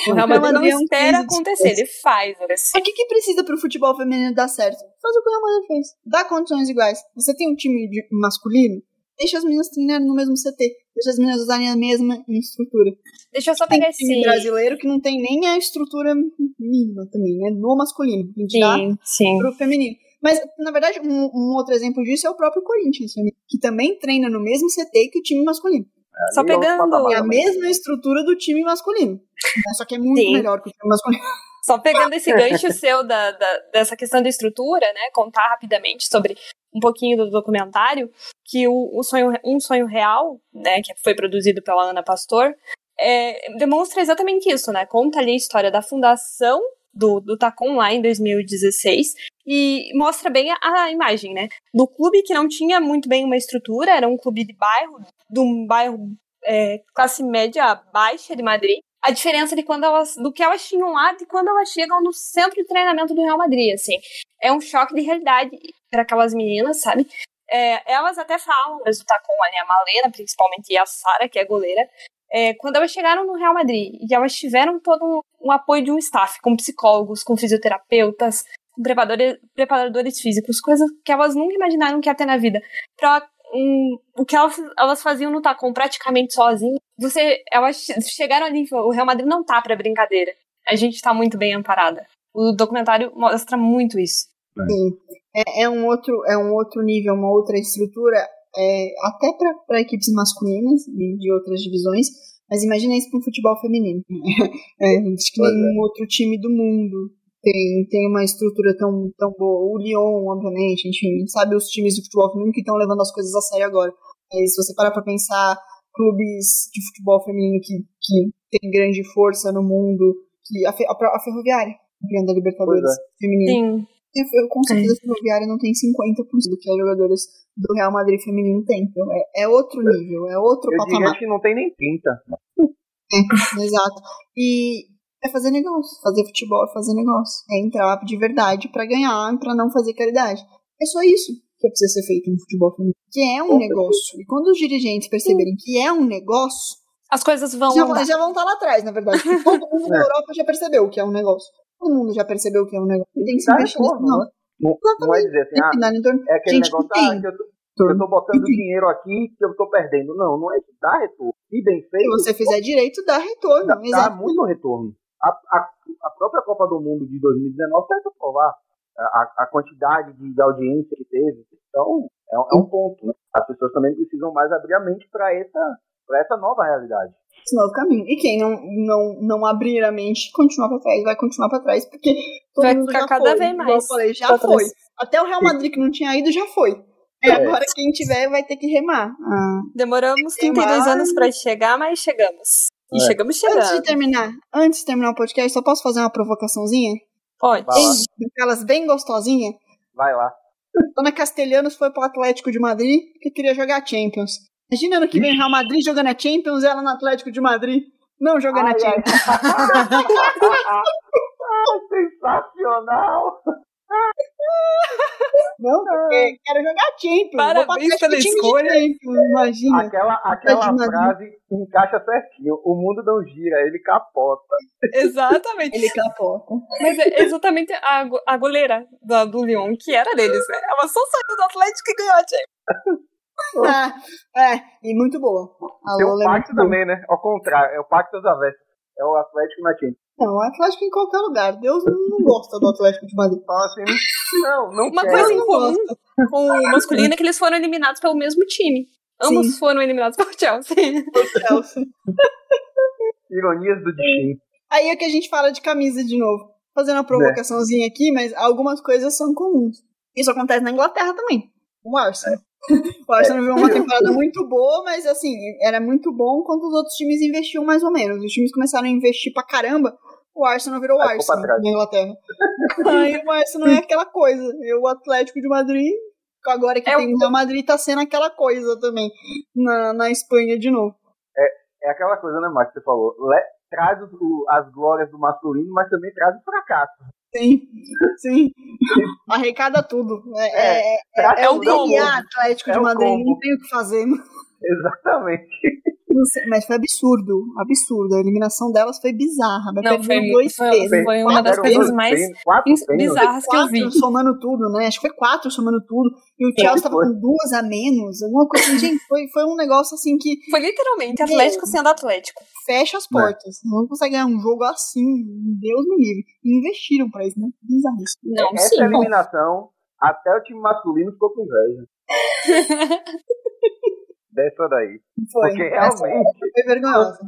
O Real Madrid não é um espera acontecer, ele faz. O que, que precisa pro futebol feminino dar certo? Faz o que o Real Madrid fez. Dá condições iguais. Você tem um time de masculino, deixa as meninas treinarem no mesmo CT. Deixa as meninas usarem a mesma estrutura. Deixa eu só pegar esse... time brasileiro que não tem nem a estrutura mínima também, né? No masculino. A gente sim, dá sim. pro feminino. Mas, na verdade, um, um, outro exemplo disso é o próprio Corinthians, que também treina no mesmo CT que o time masculino. É, Só pegando. É a mesma estrutura do time masculino. Né? Só que é muito Sim. melhor que o time masculino. Só pegando esse gancho seu da, da, dessa questão da estrutura, né? Contar rapidamente sobre um pouquinho do documentário, que o, o sonho, Um Sonho Real, né, que foi produzido pela Ana Pastor, é, demonstra exatamente isso, né? Conta ali a história da fundação do, do Tacon lá em 2016 e mostra bem a, a, imagem, né? Do clube que não tinha muito bem uma estrutura, era um clube de bairro, de um bairro é, classe média baixa de Madrid. A diferença de quando elas, do que elas tinham lá de quando elas chegam no centro de treinamento do Real Madrid, assim. É um choque de realidade para aquelas meninas, sabe? É, elas até falam, mas o Tacon ali, a Malena, principalmente, e a Sara, que é goleira, é, quando elas chegaram no Real Madrid e elas tiveram todo um, apoio de um staff, com psicólogos, com fisioterapeutas, com preparadores, preparadores físicos, coisas que elas nunca imaginaram que ia ter na vida. Pra um, o que elas, elas faziam no Tacom praticamente sozinhas, você, elas chegaram ali e falaram, o Real Madrid não tá para brincadeira. A gente tá muito bem amparada. O documentário mostra muito isso. Sim. É, é, um outro, é um outro nível, uma outra estrutura é, até para equipes masculinas de, de, outras divisões, mas imagina isso para um futebol feminino. é, acho que nenhum é. outro time do mundo tem, tem uma estrutura tão, tão boa. O Lyon, obviamente, enfim, sabe os times de futebol feminino que estão levando as coisas a sério agora. É, se você parar para pensar clubes de futebol feminino que, que tem grande força no mundo, que a, a, a Ferroviária, campeã da Libertadores é. feminina. Sim. Eu, com certeza a Ferroviária não tem 50% do que as jogadoras do Real Madrid feminino tem. Então é, é outro nível, é outro eu patamar. Eu que não tem nem 30. É, exato. E é fazer negócio. Fazer futebol é fazer negócio. É entrar de verdade para ganhar e pra não fazer caridade. É só isso. que precisa ser feito no futebol feminino, que é um Com negócio. E quando os dirigentes perceberem que é um negócio, As coisas vão já, já vão estar lá atrás, na verdade. Porque Todo mundo na É. Europa já percebeu que é um negócio. Todo mundo já percebeu que é um negócio. Tem que se Dá investir nisso. Não, né? Não, não é dizer assim, ah, torno. é aquele Gente, negócio, ah, que eu tô, eu tô botando dinheiro aqui que eu tô perdendo. Não, não é que dá retorno. E bem Se feito, você fizer direito, dá retorno. dá, dá muito retorno. A, a, a própria Copa do Mundo de 2019 vai provar a, a, quantidade de, de audiência que teve. Então, é, um- é um ponto. Né? As pessoas também precisam mais abrir a mente para essa, pra essa nova realidade. Esse novo caminho. E quem não, não, não abrir a mente, continuar pra trás, vai continuar pra trás, porque todo Vai mundo ficar já cada foi. vez Igual mais eu falei, já pra foi. trás. Até o Real Madrid que não tinha ido já foi. É, É. Agora quem tiver vai ter que remar. Ah. Demoramos Tem 32 mais. anos pra chegar, mas chegamos. E É. chegamos Antes de chegando. terminar, antes de terminar o podcast, só posso fazer uma provocaçãozinha? Pode. Aquelas bem gostosinhas. Vai lá. Dona Castelhanos foi pro Atlético de Madrid porque queria jogar Champions. Imagina ano que vem Real Madrid jogando a Champions e ela no Atlético de Madrid. Não jogando a Ai, ai. Champions. Ai, sensacional! Não, porque quero jogar Champions. Parabéns pela escolha. Champions, Imagina. Aquela, aquela frase encaixa certinho. O mundo não gira, ele capota. Exatamente. Ele capota. Mas é exatamente a, a goleira da, do Lyon, que era deles, né? Ela só saiu do Atlético e ganhou a Champions. Ah, é, e muito boa. A Tem o Lola é muito pacto boa. também, né? Ao contrário, é o pacto das avessas. É o Atlético na Champions. Não, o Atlético em qualquer lugar. Deus não gosta do Atlético de Madrid. Assim, não, não Uma quero. coisa em não comum com o masculino é que eles foram eliminados pelo mesmo time. Ambos Sim. foram eliminados pelo Chelsea. Chelsea. Ironias do destino. Aí é que a gente fala de camisa de novo. Fazendo uma provocaçãozinha aqui, mas algumas coisas são comuns. Isso acontece na Inglaterra também. O Arsenal. O Arsenal viveu uma temporada muito boa, mas assim, era muito bom quando os outros times investiam mais ou menos. Os times começaram a investir pra caramba, o Arsenal virou o Aí Arsenal na Inglaterra. Aí o Arsenal é aquela coisa. E o Atlético de Madrid, agora que É tem o Real Madrid, tá sendo aquela coisa também na, na Espanha de novo. É aquela coisa, né, Marcos, que você falou. Le- traz o- as glórias do masculino, mas também traz o fracasso. Sim, sim. Arrecada tudo. É, é, Traz é o o. DNA Atlético É de o Madrid, não tem o que fazer. Não Exatamente. sei, Mas foi absurdo, absurdo. A eliminação delas foi bizarra. Mas Não, foi, dois foi, vezes. foi uma das coisas mais bizarras que eu vi. Quatro somando tudo, né? Acho que foi quatro somando tudo. E o Chelsea tava foi. com duas a menos. Alguma coisa assim. Gente, foi, foi um negócio assim que Foi literalmente Atlético sendo Atlético. fecha as portas. Não consegue ganhar um jogo assim. Deus me livre. E investiram pra isso, né? Bizarro isso. Não, Essa sim. eliminação, até o time masculino ficou com inveja. Dessa daí. Foi. Porque Essa realmente, foi vergonhosa.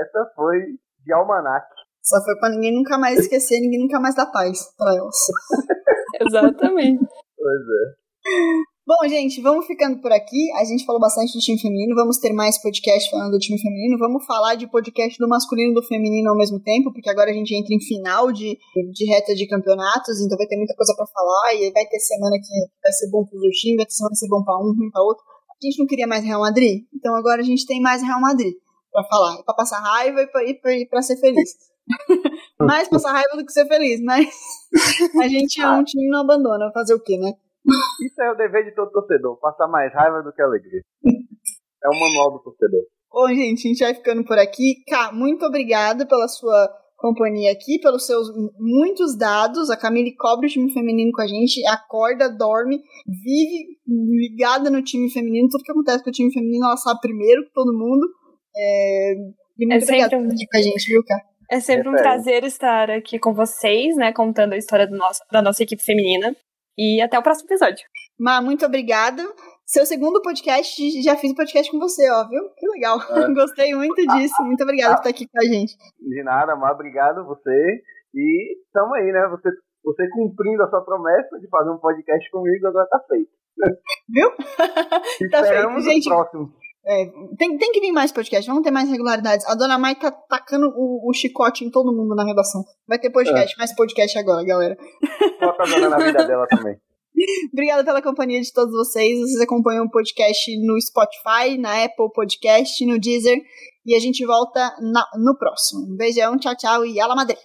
essa foi de almanac. Só foi pra ninguém nunca mais esquecer, ninguém nunca mais dar paz pra elas. Exatamente. Pois é. Bom, gente, vamos ficando por aqui. A gente falou bastante do time feminino. Vamos ter mais podcast falando do time feminino. Vamos falar de podcast do masculino e do feminino ao mesmo tempo, porque agora a gente entra em final de, de reta de campeonatos, então vai ter muita coisa pra falar. E aí vai ter semana que vai ser bom pros dois times, vai ter semana que vai ser bom pra um, ruim pra outro. A gente não queria mais Real Madrid, então agora a gente tem mais Real Madrid pra falar. Pra passar raiva e pra ser feliz. mais passar raiva do que ser feliz, mas a gente é um time não abandona. Fazer o quê, né? Isso é o dever de todo torcedor, passar mais raiva do que alegria. É o manual do torcedor. Bom, gente, a gente vai ficando por aqui. Cá, muito obrigada pela sua companhia aqui, pelos seus muitos dados. A Camille cobre o time feminino com a gente, acorda, dorme, vive ligada no time feminino. Tudo que acontece com o time feminino, ela sabe primeiro que todo mundo. É... E muito É sempre obrigada por um- estar aqui com a gente, viu, cara? É sempre um sério. prazer estar aqui com vocês, né? Contando a história do nosso, da nossa equipe feminina. E até o próximo episódio. Má, muito obrigada. Seu segundo podcast, já fiz o podcast com você, ó, viu? Que legal. É. Gostei muito disso. Muito obrigada por estar aqui com a gente. De nada, mas obrigado você. E estamos aí, né? Você, você cumprindo a sua promessa de fazer um podcast comigo, agora tá feito. Viu? Tá Esperamos feito, gente. o próximo. É, tem, tem que vir mais podcast, vamos ter mais regularidades. A dona Mai tá tacando o, o chicote em todo mundo na redação. Vai ter podcast, mais podcast agora, galera. Bota agora na vida dela também. Obrigada pela companhia de todos vocês. Vocês acompanham o podcast no Spotify, na Apple Podcast, no Deezer. E a gente volta na- no próximo. Um beijão, tchau, tchau e Ala Madrid.